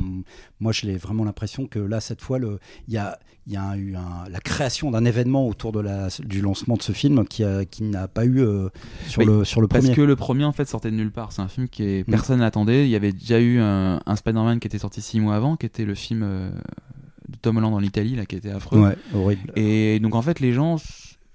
S12: moi, j'ai vraiment l'impression que là, cette fois, il y a, y a eu un- la création d'un événement autour de la, du lancement de ce film qui, a- qui n'a pas eu euh, sur,
S11: Oui,
S12: le, sur le
S11: parce
S12: premier.
S11: que le premier en fait sortait de nulle part. C'est un film qui est...
S12: Mm.
S11: personne l'attendait. Il y avait déjà eu un, un Spider-Man qui était sorti six mois avant, qui était le film euh, de Tom Holland en Italie, là, qui était affreux.
S12: Ouais, horrible.
S11: Et donc en fait les gens,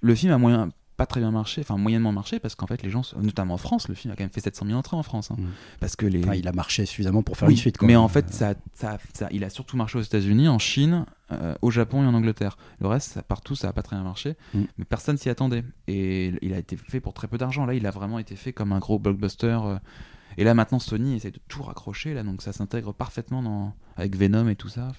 S11: le film a moyen pas très bien marché, enfin moyennement marché parce qu'en fait les gens, notamment en France, le film a quand même fait 700 000 entrées en France, hein. parce que les.
S12: Enfin, il a marché suffisamment pour faire
S11: Oui,
S12: une suite. quoi.
S11: Mais en fait, ça, ça, ça- il a surtout marché aux États-Unis, en Chine, euh, au Japon et en Angleterre. Le reste, ça, partout, ça a pas très bien marché.
S12: Mm.
S11: Mais personne s'y attendait. Et il a été fait pour très peu d'argent. Là, il a vraiment été fait comme un gros blockbuster. euh. Et là, maintenant, Sony essaie de tout raccrocher. Là, donc ça s'intègre parfaitement avec Venom et tout ça.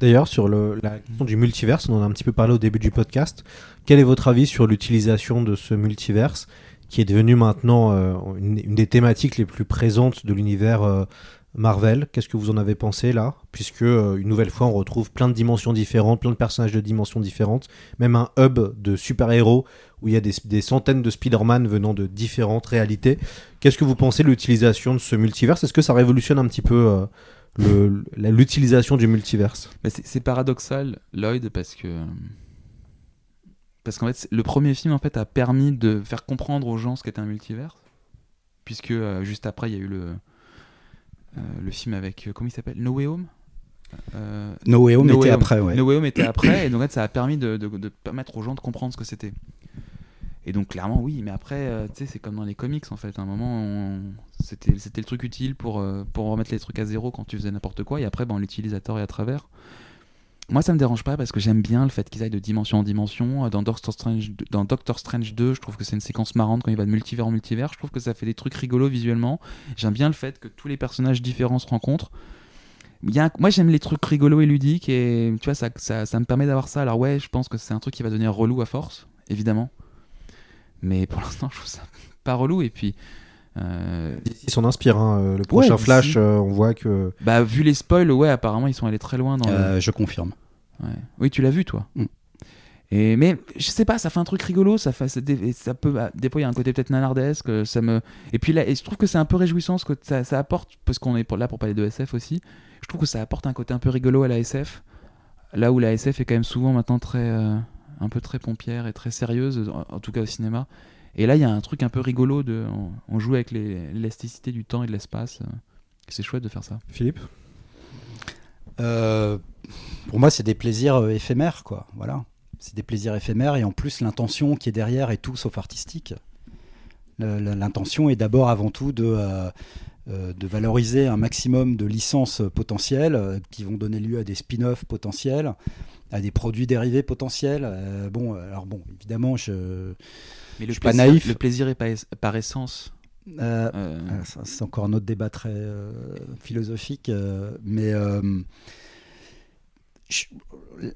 S4: D'ailleurs, sur le, la question du multiverse, on en a un petit peu parlé au début du podcast. Quel est votre avis sur l'utilisation de ce multiverse qui est devenu maintenant euh, une, une des thématiques les plus présentes de l'univers euh, Marvel Qu'est-ce que vous en avez pensé là? Puisque, euh, une nouvelle fois, on retrouve plein de dimensions différentes, plein de personnages de dimensions différentes, même un hub de super-héros où il y a des, centaines de Spider-Man venant de différentes réalités. Qu'est-ce que vous pensez de l'utilisation de ce multiverse? Est-ce que ça révolutionne un petit peu euh, l'utilisation du multiverse?
S11: C'est paradoxal, Lloyd, parce que. Parce qu'en fait, le premier film en fait, a permis de faire comprendre aux gens ce qu'était un multivers. Puisque euh, juste après, il y a eu le, le film avec. euh, comment il s'appelle? No Way Home? Euh,
S12: No Way Home était après, ouais.
S11: No Way Home était après, et donc en fait, ça a permis de, de- de permettre aux gens de comprendre ce que c'était. Et donc clairement oui, mais après euh, tu sais c'est comme dans les comics en fait. À un moment on- c'était c'était le truc utile pour euh, pour remettre les trucs à zéro quand tu faisais n'importe quoi et après ben, on l'utilise à tort et à travers. Moi, ça me dérange pas parce que j'aime bien le fait qu'ils aillent de dimension en dimension. Dans Doctor Strange, dans Doctor Strange 2, je trouve que c'est une séquence marrante quand il va de multivers en multivers. Je trouve que ça fait des trucs rigolos visuellement. J'aime bien le fait que tous les personnages différents se rencontrent. Moi, j'aime les trucs rigolos et ludiques et tu vois, ça, ça me permet d'avoir ça. Alors, ouais, je pense que c'est un truc qui va devenir relou à force, évidemment. Mais pour l'instant, je trouve ça pas relou. Et puis. Euh...
S4: Ils s'en inspirent. hein. Euh, Le prochain
S11: Ouais,
S4: Flash, euh, on voit que.
S11: Bah, vu les spoils, ouais, apparemment, ils sont allés très loin dans le-
S12: Euh, je confirme.
S11: Ouais. Oui, tu l'as vu, toi.
S12: Mm.
S11: Et mais je sais pas, ça fait un truc rigolo, ça fait, ça, dé- ça peut, bah, des fois il y a un côté peut-être nanardesque, ça me. Et puis là, et je trouve que c'est un peu réjouissant ce que ça, ça apporte, parce qu'on est pour- là pour parler de SF aussi. Je trouve que ça apporte un côté un peu rigolo à la SF, là où la SF est quand même souvent maintenant très, euh, un peu très pompière et très sérieuse, en, en tout cas au cinéma. Et là, il y a un truc un peu rigolo de, on, on joue avec l'élasticité du temps et de l'espace. C'est chouette de faire ça.
S4: Philippe
S12: Euh, pour moi, c'est des plaisirs euh, éphémères, quoi. Voilà. C'est des plaisirs éphémères et en plus, l'intention qui est derrière est tout sauf artistique. L'intention est d'abord, avant tout, de, euh, de valoriser un maximum de licences potentielles qui vont donner lieu à des spin-offs potentiels, à des produits dérivés potentiels. Euh, bon, alors bon, évidemment, je.
S11: Mais
S12: je
S11: le
S12: suis pas
S11: plaisir,
S12: naïf.
S11: le plaisir est par, es- par essence.
S12: Euh,
S11: Euh,
S12: ah, C'est encore un autre débat très euh, philosophique, mais je-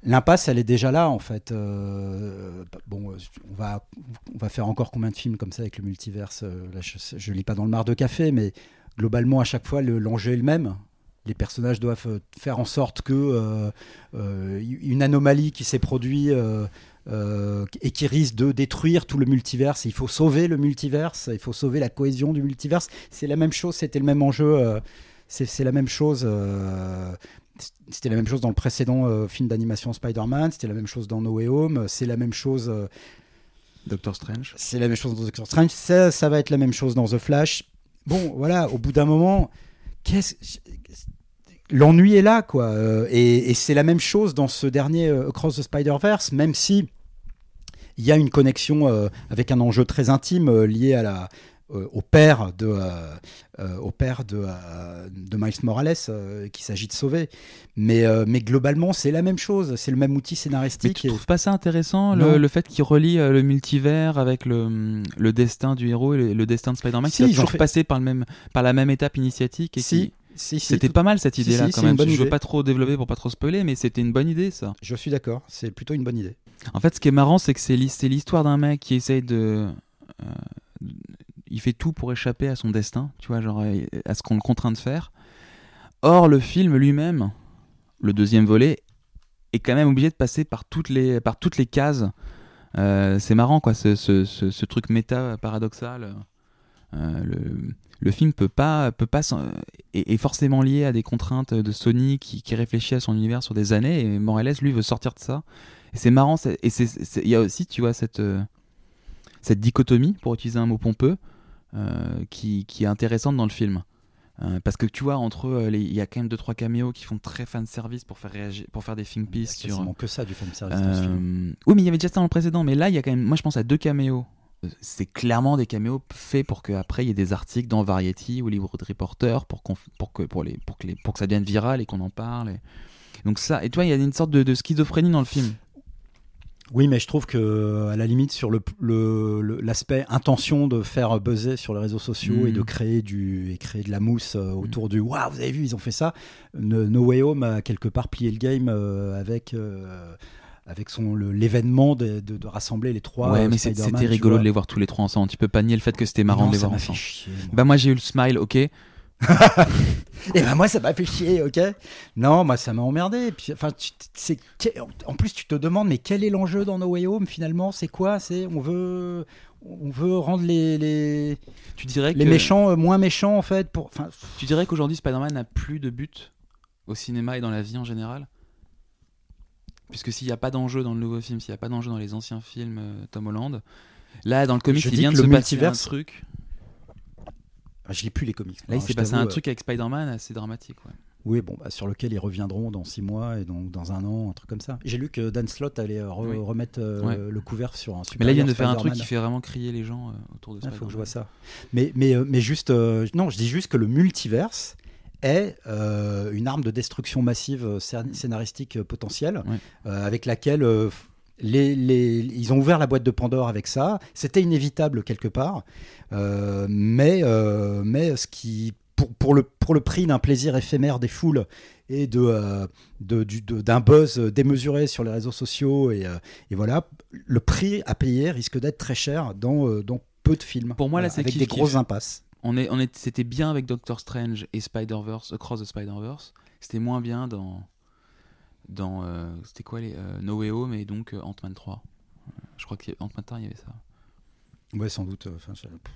S12: l'impasse, elle est déjà là en fait. Euh, bon, on va, on va faire encore combien de films comme ça avec le multiverse Là, je, je lis pas dans le mar de café, mais globalement, à chaque fois, le- l'enjeu est le même. Les personnages doivent faire en sorte que euh, euh, une anomalie qui s'est produite euh, et qui risque de détruire tout le multiverse. Il faut sauver le multiverse, il faut sauver la cohésion du multiverse. C'est la même chose, c'était le même enjeu. euh, c'est la même chose. euh, c'était la même chose dans le précédent film d'animation Spider-Man, c'était la même chose dans No Way Home, c'est la même chose.
S11: Doctor Strange.
S12: c'est la même chose dans Doctor Strange, ça, ça va être la même chose dans The Flash. Bon, voilà, au bout d'un moment, qu'est-ce l'ennui est là, quoi. Euh, et et c'est la même chose dans ce dernier euh, Across the Spider-Verse, même si il y a une connexion euh, avec un enjeu très intime euh, lié à la, euh, au père de, euh, euh, au père de, euh, de Miles Morales euh, qu'il s'agit de sauver. Mais, mais globalement, c'est la même chose, c'est le même outil
S11: Mais
S12: scénaristique.
S11: tu
S12: et-
S11: trouves pas ça intéressant, le, le fait qu'il relie le multivers avec le, le destin du héros et le, le destin de Spider-Man,
S12: Si,
S11: qui toujours
S12: fait-
S11: passer par, le même, par la même étape initiatique et
S12: Si,
S11: qui-
S12: si, si,
S11: C'était
S12: tout-
S11: pas mal cette idée-là
S12: si,
S11: quand même. Je veux
S12: idée.
S11: pas trop développer pour pas trop spoiler, mais c'était une bonne idée ça.
S12: Je suis d'accord, c'est plutôt une bonne idée.
S11: En fait, ce qui est marrant, c'est que c'est l'hi- c'est l'histoire d'un mec qui essaye de. euh, il fait tout pour échapper à son destin, tu vois, genre euh, à ce qu'on le contraint de faire. Or, le film lui-même, le deuxième volet, est quand même obligé de passer par toutes les, par toutes les cases. Euh, c'est marrant, quoi, ce, truc méta paradoxal. Le, film peut pas, peut pas est, est forcément lié à des contraintes de Sony qui, qui réfléchit à son univers sur des années et Morales lui veut sortir de ça. Et c'est marrant, c'est- et c'est- c'est- il y a aussi, tu vois, cette, euh, cette dichotomie, pour utiliser un mot pompeux, euh, qui, qui est intéressante dans le film. Euh, parce que tu vois, entre eux, il y a quand même deux trois caméos qui font très fan service pour faire réagir, pour faire des think pieces sur.
S12: quasiment que ça, du fan service film.
S11: Euh, Oui, mais il y avait déjà ça dans le précédent. Mais là, il y a quand même. Moi, je pense à deux caméos. C'est clairement des caméos faits pour qu'après il y ait des articles dans Variety ou Hollywood Reporter pour, qu'on- pour, que, pour, les, pour, que les, pour que ça devienne viral et qu'on en parle. et- Donc ça, et toi, il y a une sorte de, de schizophrénie dans le film.
S12: Oui, mais je trouve que à la limite sur le l'aspect intention de faire buzzer sur les réseaux sociaux
S11: Mm.
S12: et de créer du et créer de la mousse euh, autour du waouh, vous avez vu, ils ont fait ça. No, No Way Home a quelque part plié le game euh, avec euh, avec son l'événement de, de- de rassembler les trois.
S11: ouais, mais c'était rigolo de les voir tous les trois ensemble. Tu peux pas nier le fait que c'était marrant
S12: non,
S11: de les voir ensemble.
S12: chier.
S11: Bah, moi, j'ai eu le smile, ok.
S12: Et ben moi ça m'a fait chier, ok? Non, moi ça m'a emmerdé. Et Puis, enfin, tu- c'est en plus tu te demandes mais quel est l'enjeu dans No Way Home finalement? C'est quoi? C'est on veut on veut rendre les les,
S11: Tu dirais
S12: les
S11: que-
S12: méchants euh, moins méchants en fait pour. Enfin,
S11: Tu dirais qu'aujourd'hui, Spider-Man n'a plus de but au cinéma et dans la vie en général? Puisque s'il n'y a pas d'enjeu dans le nouveau film, s'il n'y a pas d'enjeu dans les anciens films euh, Tom Holland, là, dans le comic,
S12: Je
S11: il vient de se passer un truc.
S12: Ah, je lis plus les comics.
S11: Là, il s'est passé un
S12: euh,
S11: truc avec Spider-Man assez dramatique. Ouais.
S12: Oui, bon, bah, sur lequel ils reviendront dans six mois et donc dans un an, un truc comme ça. J'ai lu que Dan Slott allait euh, re-
S11: Oui.
S12: remettre euh,
S11: Ouais.
S12: le couvercle sur un super.
S11: Mais là, il vient de faire un truc qui fait vraiment crier les gens euh, autour de
S12: Il
S11: Spider-Man.
S12: faut que je vois ça. Mais, mais, mais juste, euh, non, je dis juste que le multiverse est une arme de destruction massive scén- scénaristique potentielle, avec laquelle les, les- ils ont ouvert la boîte de Pandore avec ça. C'était inévitable quelque part, euh, mais, euh, mais ce qui, pour, pour le, pour le prix d'un plaisir éphémère des foules et de, euh, de- du- de- d'un buzz démesuré sur les réseaux sociaux, et, euh, et voilà, le prix à payer risque d'être très cher dans, dans peu de films.
S11: Pour moi, là,
S12: Voilà,
S11: c'est
S12: avec
S11: kiff,
S12: des grosses impasses.
S11: On est, on est, c'était bien avec Doctor Strange et Spider-Verse, Across the Spider-Verse. C'était moins bien dans. Dans euh, c'était quoi les. euh, No Way Home et donc euh, Ant-Man 3. Euh, Je crois que Ant-Man 3, il y avait ça.
S12: Ouais, sans doute. enfin, je- pff,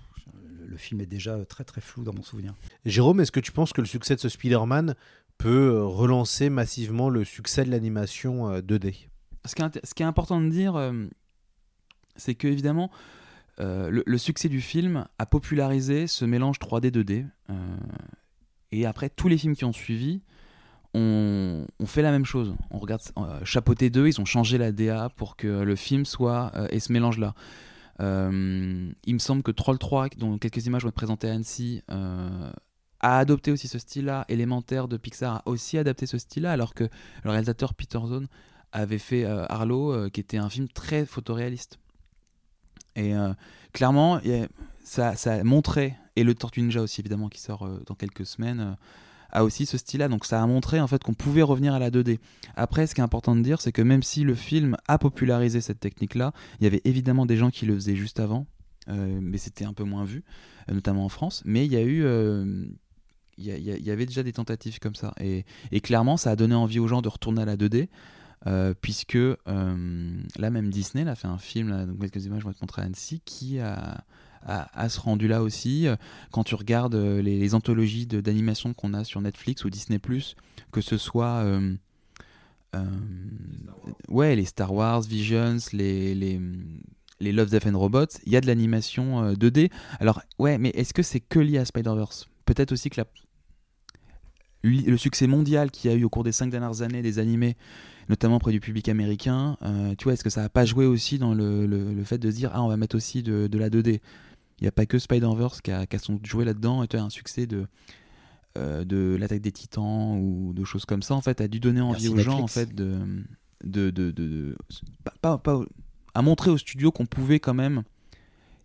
S12: le- le film est déjà très très flou dans mon souvenir.
S4: Jérôme, est-ce que tu penses que le succès de ce Spider-Man peut relancer massivement le succès de l'animation euh, 2D
S11: Ce qui est, int- ce qui est important de dire, euh, c'est que évidemment, euh, le, le succès du film a popularisé ce mélange 3D 2D. euh, et après, tous les films qui ont suivi ont fait la même chose. On regarde euh, Chapeauté 2, ils ont changé la DA pour que le film soit euh, ait ce mélange-là. Euh, il me semble que Troll 3, dont quelques images vont être présentées à Annecy, euh, a adopté aussi ce style-là. Élémentaire de Pixar a aussi adapté ce style-là, alors que le réalisateur Peter Zone avait fait Arlo, euh, qui était un film très photoréaliste. Et clairement, ça, ça et le Tortue Ninja aussi évidemment, qui sort dans quelques semaines, a aussi ce style-là. Donc ça a montré en fait qu'on pouvait revenir à la 2D. Après, ce qui est important de dire, c'est que même si le film a popularisé cette technique-là, il y avait évidemment des gens qui le faisaient juste avant, euh, mais c'était un peu moins vu, euh, notamment en France. Mais il y a eu euh, il y, avait déjà des tentatives comme ça. Et, clairement, ça a donné envie aux gens de retourner à la 2D. euh, puisque là même Disney a fait un film, là, quelques images vont te montrer à Annecy, qui a, a ce rendu là aussi. Quand tu regardes euh, les, anthologies d'animation qu'on a sur Netflix ou Disney, que ce soit euh, euh, ouais, les Star Wars, Visions, les, les, les Love, Death and Robots, il y a de l'animation euh, 2D. Alors, ouais, mais est-ce que c'est que lié à Spider-Verse? Peut-être aussi que la, le succès mondial qu'il y a eu au cours des cinq dernières années des animés, notamment auprès du public américain, tu vois, est-ce que ça n'a pas joué aussi dans le, le- le fait de se dire, ah, on va mettre aussi de, de la 2D Il n'y a pas que Spider-Verse qui a, qui a son là-dedans, et tu as un succès de, euh, de l'attaque des titans ou de choses comme ça, en fait, a dû donner envie
S12: Merci
S11: aux gens, en fait, de. de, de, de- de- pas, pas- à montrer au studio qu'on pouvait quand même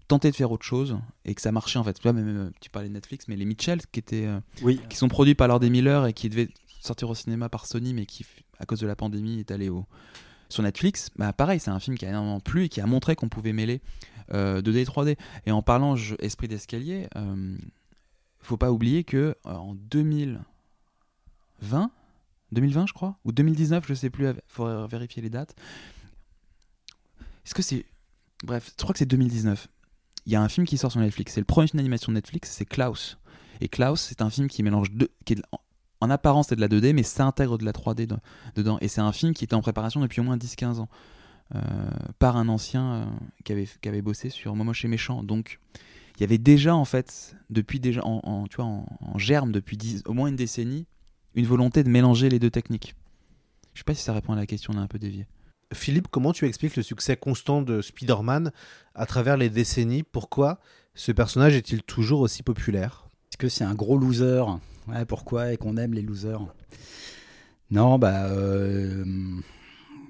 S11: tenter de faire autre chose et que ça marchait en fait. Même, même, tu parlais de Netflix, mais les Mitchell qui étaient euh,
S12: Oui.
S11: qui sont produits par Lord des Miller et qui devaient sortir au cinéma par Sony, mais qui à cause de la pandémie est allé au sur Netflix. Bah pareil, c'est un film qui a énormément plu et qui a montré qu'on pouvait mêler euh, 2D et 3D. Et en parlant je- esprit d'escalier, euh, faut pas oublier que euh, en 2020 2020 je crois ou 2019 je sais plus faudrait vérifier les dates. Est-ce que c'est bref je crois que c'est 2019 il y a un film qui sort sur Netflix. C'est le premier film d'animation Netflix c'est Klaus. Et Klaus c'est un film qui mélange deux qui est en, en apparence c'est de la 2D mais ça intègre de la 3D de- dedans. Et c'est un film qui était en préparation depuis au moins 10-15 ans par un ancien euh, qui, avait, qui avait bossé sur Momoche et Méchant. Donc il y avait déjà en fait depuis déjà en, en- tu vois en, en germe depuis 10 au moins une décennie une volonté de mélanger les deux techniques. Je sais pas si ça répond à la question on a un peu dévié.
S4: Philippe, comment tu expliques le succès constant de Spider-Man à travers les décennies? Pourquoi ce personnage est-il toujours aussi populaire?
S12: Est-ce que c'est un gros loser? Ouais, pourquoi Et qu'on aime les losers? Non, bah. euh,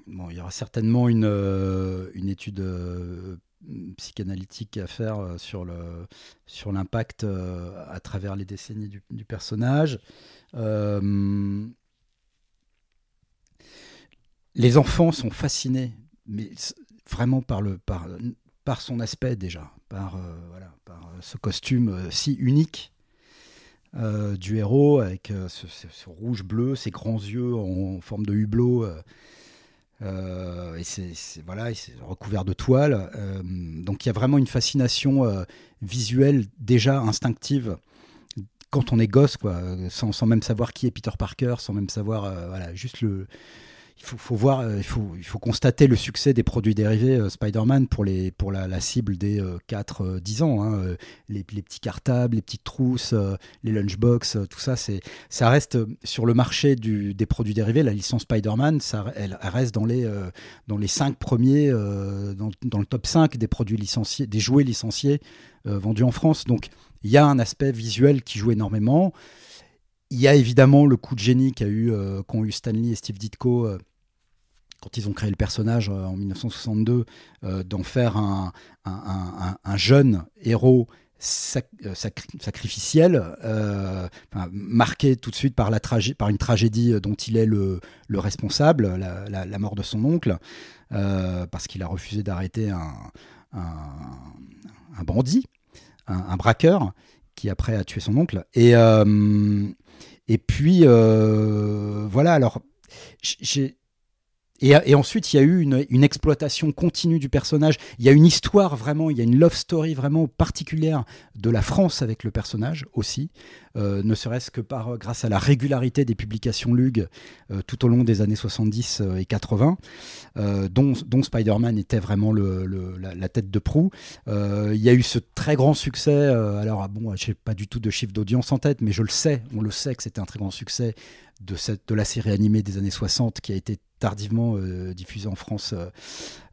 S12: bon, il y aura certainement une, euh, une étude euh, psychanalytique à faire euh, sur le sur l'impact à travers les décennies du, du personnage. Les enfants sont fascinés, mais vraiment par le par par son aspect déjà, par voilà, par ce costume si unique du héros avec ce rouge bleu, ses grands yeux en forme de hublot. Euh, et c'est voilà, recouvert de toile. euh, donc il y a vraiment une fascination euh, visuelle déjà instinctive quand on est gosse, quoi, sans, sans même savoir qui est Peter Parker, sans même savoir, voilà, juste le. Il faut, voir, euh, il faut, il faut constater le succès des produits dérivés euh, Spider-Man pour, les, pour la, cible des 4-10 ans. hein, euh, les, petits cartables, les petites trousses, euh, les lunchbox, euh, tout ça, ça reste euh, sur le marché du, des produits dérivés. La licence Spider-Man, elle, reste dans les, euh, dans les 5 premiers, euh, dans, le top 5 des produits licenciés, des jouets licenciés euh, vendus en France. Donc il y a un aspect visuel qui joue énormément. Il y a évidemment le coup de génie eu, euh, qu'ont eu Stanley et Steve Ditko euh, quand ils ont créé le personnage euh, en 1962, euh, d'en faire un, un- un- un jeune héros sac- sacri- sacrificiel, marqué tout de suite par, une tragédie dont il est le, le responsable, la, la- mort de son oncle, parce qu'il a refusé d'arrêter un, bandit, un, braqueur, qui après a tué son oncle. Et, et puis, euh, voilà, alors, j'ai. Et, ensuite, il y a eu une, exploitation continue du personnage. Il y a une histoire vraiment, il y a une love story vraiment particulière de la France avec le personnage aussi, euh, ne serait-ce que par, grâce à la régularité des publications Lug euh, tout au long des années 70 euh, et 80, euh, dont, Spider-Man était vraiment la, tête de proue. Il y a eu ce très grand succès. alors, ah bon, je n'ai pas du tout de chiffre d'audience en tête, mais je le sais, on le sait que c'était un très grand succès de, cette, de la série animée des années 60 qui a été tardivement euh, diffusée en France. euh,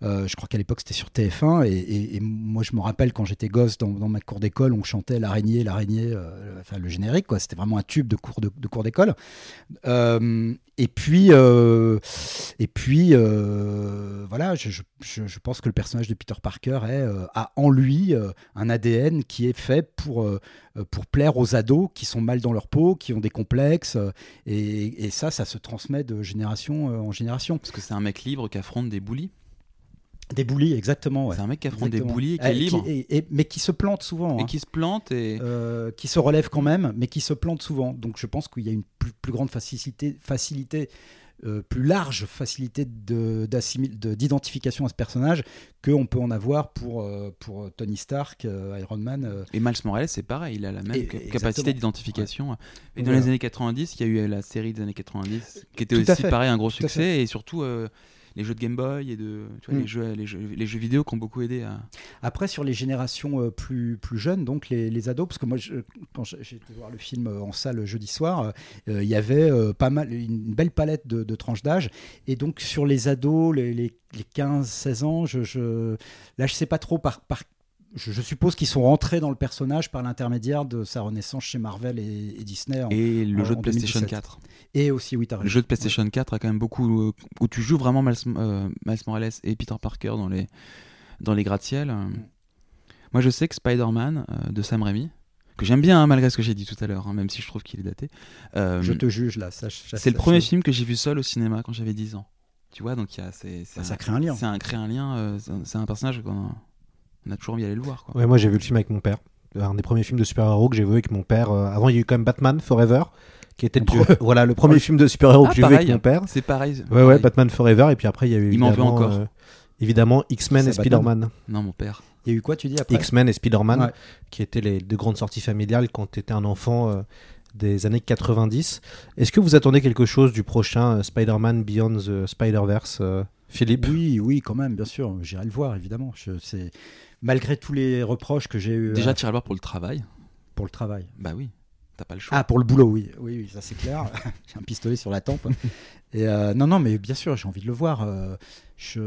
S12: euh, je crois qu'à l'époque c'était sur TF1 et, moi je me rappelle quand j'étais gosse dans, ma cour d'école, on chantait l'araignée, l'araignée, euh, enfin le générique quoi. C'était vraiment un tube de cours de, cours d'école. Et puis et puis voilà, je, je- pense que le personnage de Peter Parker a en lui un ADN qui est fait pour pour plaire aux ados qui sont mal dans leur peau, qui ont des complexes et, ça, ça se transmet de génération en génération.
S11: Parce que c'est un mec libre qui affronte des bullies.
S12: Des bullies, exactement. ouais.
S11: C'est un mec qui affronte des bullies et qui est
S12: Euh,
S11: libre.
S12: et- et- mais qui se plante souvent.
S11: Et
S12: hein.
S11: qui se plante et.
S12: Euh, qui se relève quand même, mais qui se plante souvent. Donc je pense qu'il y a une plus, plus grande facilité, facilité euh, plus large facilité d'identification à ce personnage qu'on peut en avoir pour, euh, pour Tony Stark, euh, Iron Man. euh.
S11: Et Miles Morales, c'est pareil, il a la même
S12: Et-
S11: capacité d'identification. Et dans
S12: Voilà.
S11: les années 90, il y a eu la série des années 90 qui était
S12: Tout
S11: aussi pareil, un gros
S12: Tout
S11: succès. Et surtout, euh, les jeux de Game Boy et de, tu vois,
S12: Mm.
S11: les, jeux, les, jeux, les jeux vidéo qui ont beaucoup aidé à.
S12: Après, sur les générations euh, plus, plus jeunes, donc les, les ados, parce que moi, je- quand j'ai été voir le film euh, en salle jeudi soir, euh, il y avait pas mal, une belle palette de, de tranches d'âge. Et donc, sur les ados, les, les, les 15-16 ans, je, je, là, je sais pas trop par. par je, je suppose qu'ils sont rentrés dans le personnage par l'intermédiaire de sa renaissance chez Marvel et, et Disney. en-
S11: Et le
S12: en-
S11: jeu de PlayStation
S12: 2017.
S11: 4.
S12: Et aussi, oui, t'as
S11: Le jeu de PlayStation 4 a quand même beaucoup. euh, où tu joues vraiment Miles, euh, Miles Morales et Peter Parker dans les, dans les gratte-ciel.
S12: Mm.
S11: Moi, je sais que Spider-Man euh, de Sam Raimi, que j'aime bien hein, malgré ce que j'ai dit tout à l'heure, hein, même si je trouve qu'il est daté. euh,
S12: Je te juge, là, sache-
S11: C'est le premier film que j'ai vu seul au cinéma quand j'avais 10 ans. Tu vois, donc il y a, c'est,
S12: Bah, ça crée un lien.
S11: C'est un, crée un lien. euh, c'est un- personnage qu'on on a toujours envie d'aller le voir. Quoi.
S4: Ouais, moi j'ai vu le film avec mon père. Un des premiers films de super-héros que j'ai vu avec mon père. Euh, avant, il y a eu quand même Batman Forever, qui était le, voilà, le premier film de super-héros
S11: Ah,
S4: que j'ai vu avec mon père.
S11: C'est pareil.
S4: Ouais, ouais. Batman Forever. Et puis après, il y a eu
S11: Il m'en veut
S4: évidemment,
S11: encore.
S4: euh, évidemment X-Men et Spider-Man.
S11: Non, mon père.
S12: Il y a eu quoi, tu dis après?
S4: X-Men et Spider-Man,
S12: Ouais.
S4: qui étaient les deux grandes sorties familiales quand tu étais un enfant euh, des années 90. Est-ce que vous attendez quelque chose du prochain euh, Spider-Man Beyond the Spider-Verse, euh, Philippe?
S12: Oui, oui, quand même, bien sûr. J'irai le voir, évidemment. Je, c'est... Malgré tous les reproches que j'ai eu
S11: Déjà, tu iras le voir pour le travail.
S12: pour le travail.
S11: Bah oui, t'as pas le choix.
S12: Ah, pour le boulot, oui, oui, oui ça c'est clair. j'ai un pistolet sur la tempe. Et euh, non, non, mais bien sûr, j'ai envie de le voir. Euh, je...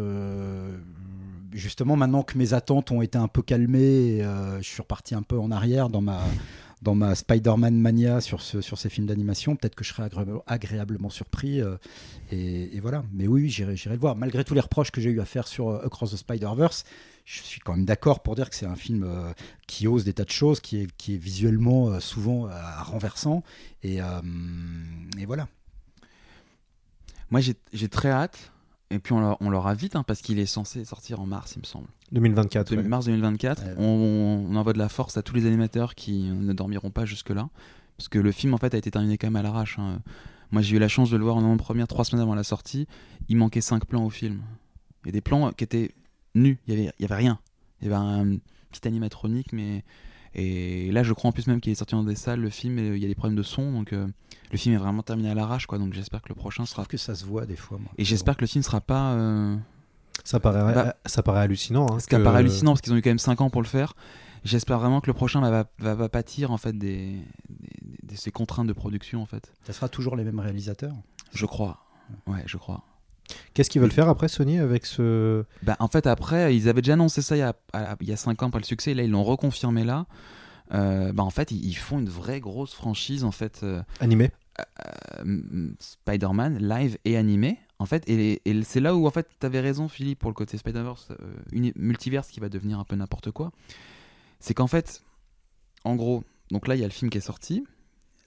S12: Justement, maintenant que mes attentes ont été un peu calmées, euh, je suis reparti un peu en arrière dans ma, dans ma Spider-Man mania sur, ce, sur ces films d'animation. Peut-être que je serai agré- agréablement surpris. et, et voilà. Mais oui, j'irai le voir. Malgré tous les reproches que j'ai eu à faire sur Across the Spider-Verse, je suis quand même d'accord pour dire que c'est un film euh, qui ose des tas de choses, qui est, qui est visuellement euh, souvent euh, renversant. Et, euh, et voilà.
S11: Moi, j'ai j'ai très hâte. Et puis, on l'aura on l'aura vite, hein, parce qu'il est censé sortir en mars, il me semble.
S4: 2024.
S11: De-
S4: ouais.
S11: Mars 2024.
S12: Ouais.
S11: On, on envoie de la force à tous les animateurs qui ne dormiront pas jusque-là. Parce que le film, en fait, a été terminé quand même à l'arrache. hein. Moi, j'ai eu la chance de le voir en avant-première trois semaines avant la sortie. Il manquait cinq plans au film. A des plans qui étaient nus. Il y avait, y avait rien. Il y avait un petit animatronique, mais. Et là, je crois en plus même qu'il est sorti dans des salles, le film, il y a des problèmes de son. Donc, euh, le film est vraiment terminé à l'arrache, quoi. Donc, j'espère que le prochain
S12: Je
S11: sera.
S12: trouve que ça se voit des fois. Moi.
S11: Et j'espère que le film sera pas. euh,
S4: Ça paraît,
S11: Bah,
S4: ça paraît hallucinant. hein,
S11: ce qui
S4: que-
S11: paraît hallucinant parce qu'ils ont eu quand même 5 ans pour le faire. J'espère vraiment que le prochain va, va, va, va pâtir en fait des, des- de ces contraintes de production en fait.
S12: Ça sera toujours les mêmes réalisateurs?
S11: Je crois. Ouais, je crois.
S4: Qu'est-ce qu'ils veulent faire après Sony avec ce.
S11: Bah, en fait, après, ils avaient déjà annoncé ça il y a, à- il y a 5 ans après le succès. Et là, ils l'ont reconfirmé là. euh, bah en fait ils, ils font une vraie grosse franchise en fait euh,
S4: Animé.
S11: euh, m- Spider-Man live et animé en fait et, et c'est là où en fait t'avais raison Philippe pour le côté Spider-Verse euh, multiverse qui va devenir un peu n'importe quoi c'est qu'en fait en gros donc là il y a le film qui est sorti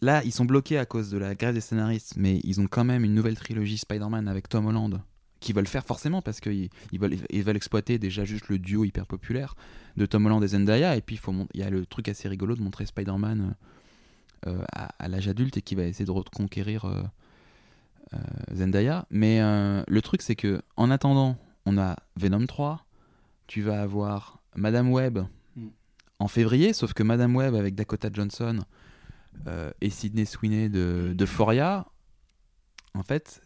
S11: là ils sont bloqués à cause de la grève des scénaristes mais ils ont quand même une nouvelle trilogie Spider-Man avec Tom Holland qui veulent faire forcément parce qu'ils ils veulent, ils veulent exploiter déjà juste le duo hyper populaire de Tom Holland et Zendaya et puis il y a le truc assez rigolo de montrer Spider-Man euh, euh, à, à l'âge adulte et qui va essayer de reconquérir euh, euh, Zendaya mais le truc c'est que en attendant on a Venom 3 tu vas avoir Madame Web
S12: Mm.
S11: en février sauf que Madame Web avec Dakota Johnson et Sidney Sweeney de, de Foria en fait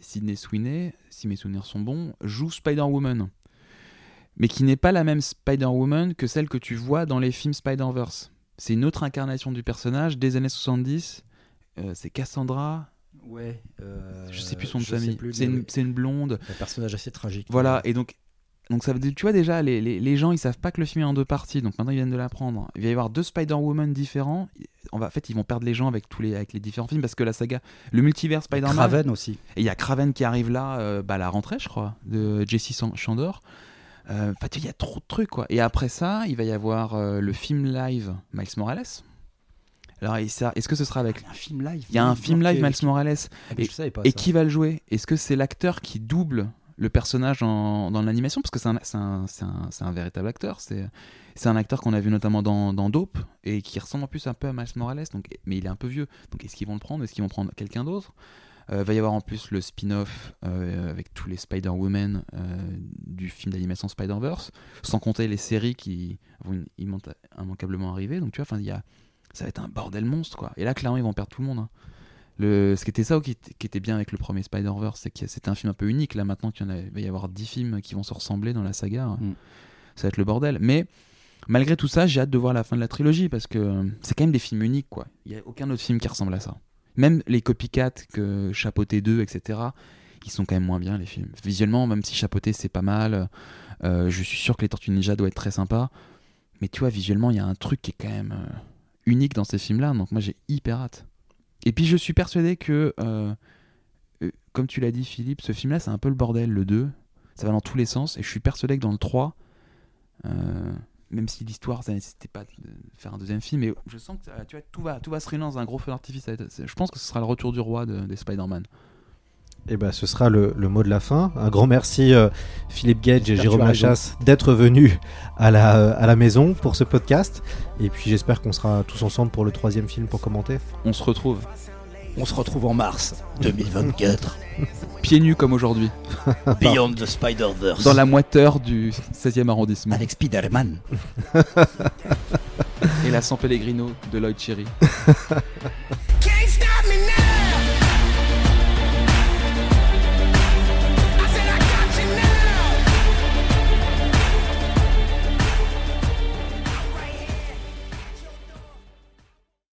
S11: Sidney Sweeney si mes souvenirs sont bons joue Spider-Woman mais qui n'est pas la même Spider-Woman que celle que tu vois dans les films Spider-Verse. C'est une autre incarnation du personnage des années 70. Euh, c'est Cassandra.
S12: Ouais. euh,
S11: je sais plus son nom de famille.
S12: plus,
S11: C'est une,
S12: oui.
S11: une blonde.
S12: Un personnage assez tragique.
S11: Voilà, et donc, donc ça veut dire, tu vois déjà, les, les, les gens ils savent pas que le film est en deux parties, donc maintenant ils viennent de l'apprendre. Il va y avoir deux Spider-Woman différents. En fait, ils vont perdre les gens avec tous les, avec les différents films parce que la saga, le multivers Spider-Man.
S12: Kraven aussi.
S11: Et il y a Kraven qui arrive là, euh, bah, à la rentrée, je crois, de Jesse Chandor. Euh, Enfin, tu vois, il y a trop de trucs, quoi. Et après ça, il va y avoir euh, le film live Miles Morales. Alors, est-ce que ce sera avec
S12: un film live
S11: Il y a un film live Miles Morales.
S12: Ah,
S11: et qui va le jouer? Est-ce que c'est l'acteur qui double le personnage dans l'animation Parce que c'est un, véritable acteur. C'est un acteur qu'on a vu notamment dans, Dope et qui ressemble en plus un peu à Miles Morales. Donc, mais il est un peu vieux. Donc, est-ce qu'ils vont le prendre? Est-ce qu'ils vont prendre quelqu'un d'autre? Euh, va y avoir en plus le spin-off euh, avec tous les Spider-Woman euh, du film d'animation Spider-Verse, sans compter les séries qui vont immanquablement arriver. Donc tu vois, y a, ça va être un bordel monstre. Et là, clairement, ils vont perdre tout le monde. hein. Le, ce qui était ça qui, qui était bien avec le premier Spider-Verse, c'est que c'était un film un peu unique. Là, maintenant qu'il va y avoir 10 films qui vont se ressembler dans la saga,
S12: Mm.
S11: ça va être le bordel. Mais malgré tout ça, j'ai hâte de voir la fin de la trilogie parce que euh, c'est quand même des films uniques quoi. Il n'y a aucun autre film qui ressemble à ça. Même les copycats que Chapeauté 2, etc., ils sont quand même moins bien les films. Visuellement, même si Chapeauté c'est pas mal, euh, je suis sûr que les Tortues Ninja doit être très sympa. Mais tu vois, visuellement, il y a un truc qui est quand même euh, unique dans ces films-là. Donc moi, j'ai hyper hâte. Et puis, je suis persuadé que, euh, euh, comme tu l'as dit, Philippe, ce film-là, c'est un peu le bordel, le 2. Ça va dans tous les sens. Et je suis persuadé que dans le 3, euh, même si l'histoire, ça nécessitait pas de faire un deuxième film, mais je sens que tu vois, tout, va, tout va se réunir dans un gros feu d'artifice. Je pense que ce sera le retour du roi de- des Spider-Man.
S4: Et ben, ce sera le, le mot de la fin. Un grand merci euh, Philippe Gage et Jérôme. Lachasse d'être venus à la, à la maison pour ce podcast. Et puis j'espère qu'on sera tous ensemble pour le troisième film pour commenter.
S11: On se retrouve.
S8: On se retrouve en mars 2024.
S11: Pieds nus comme aujourd'hui.
S8: Beyond the Spider-Verse.
S11: Dans la moiteur du 16e arrondissement.
S8: Avec Spider-Man.
S11: Et la San Pellegrino de Lloyd Cherry.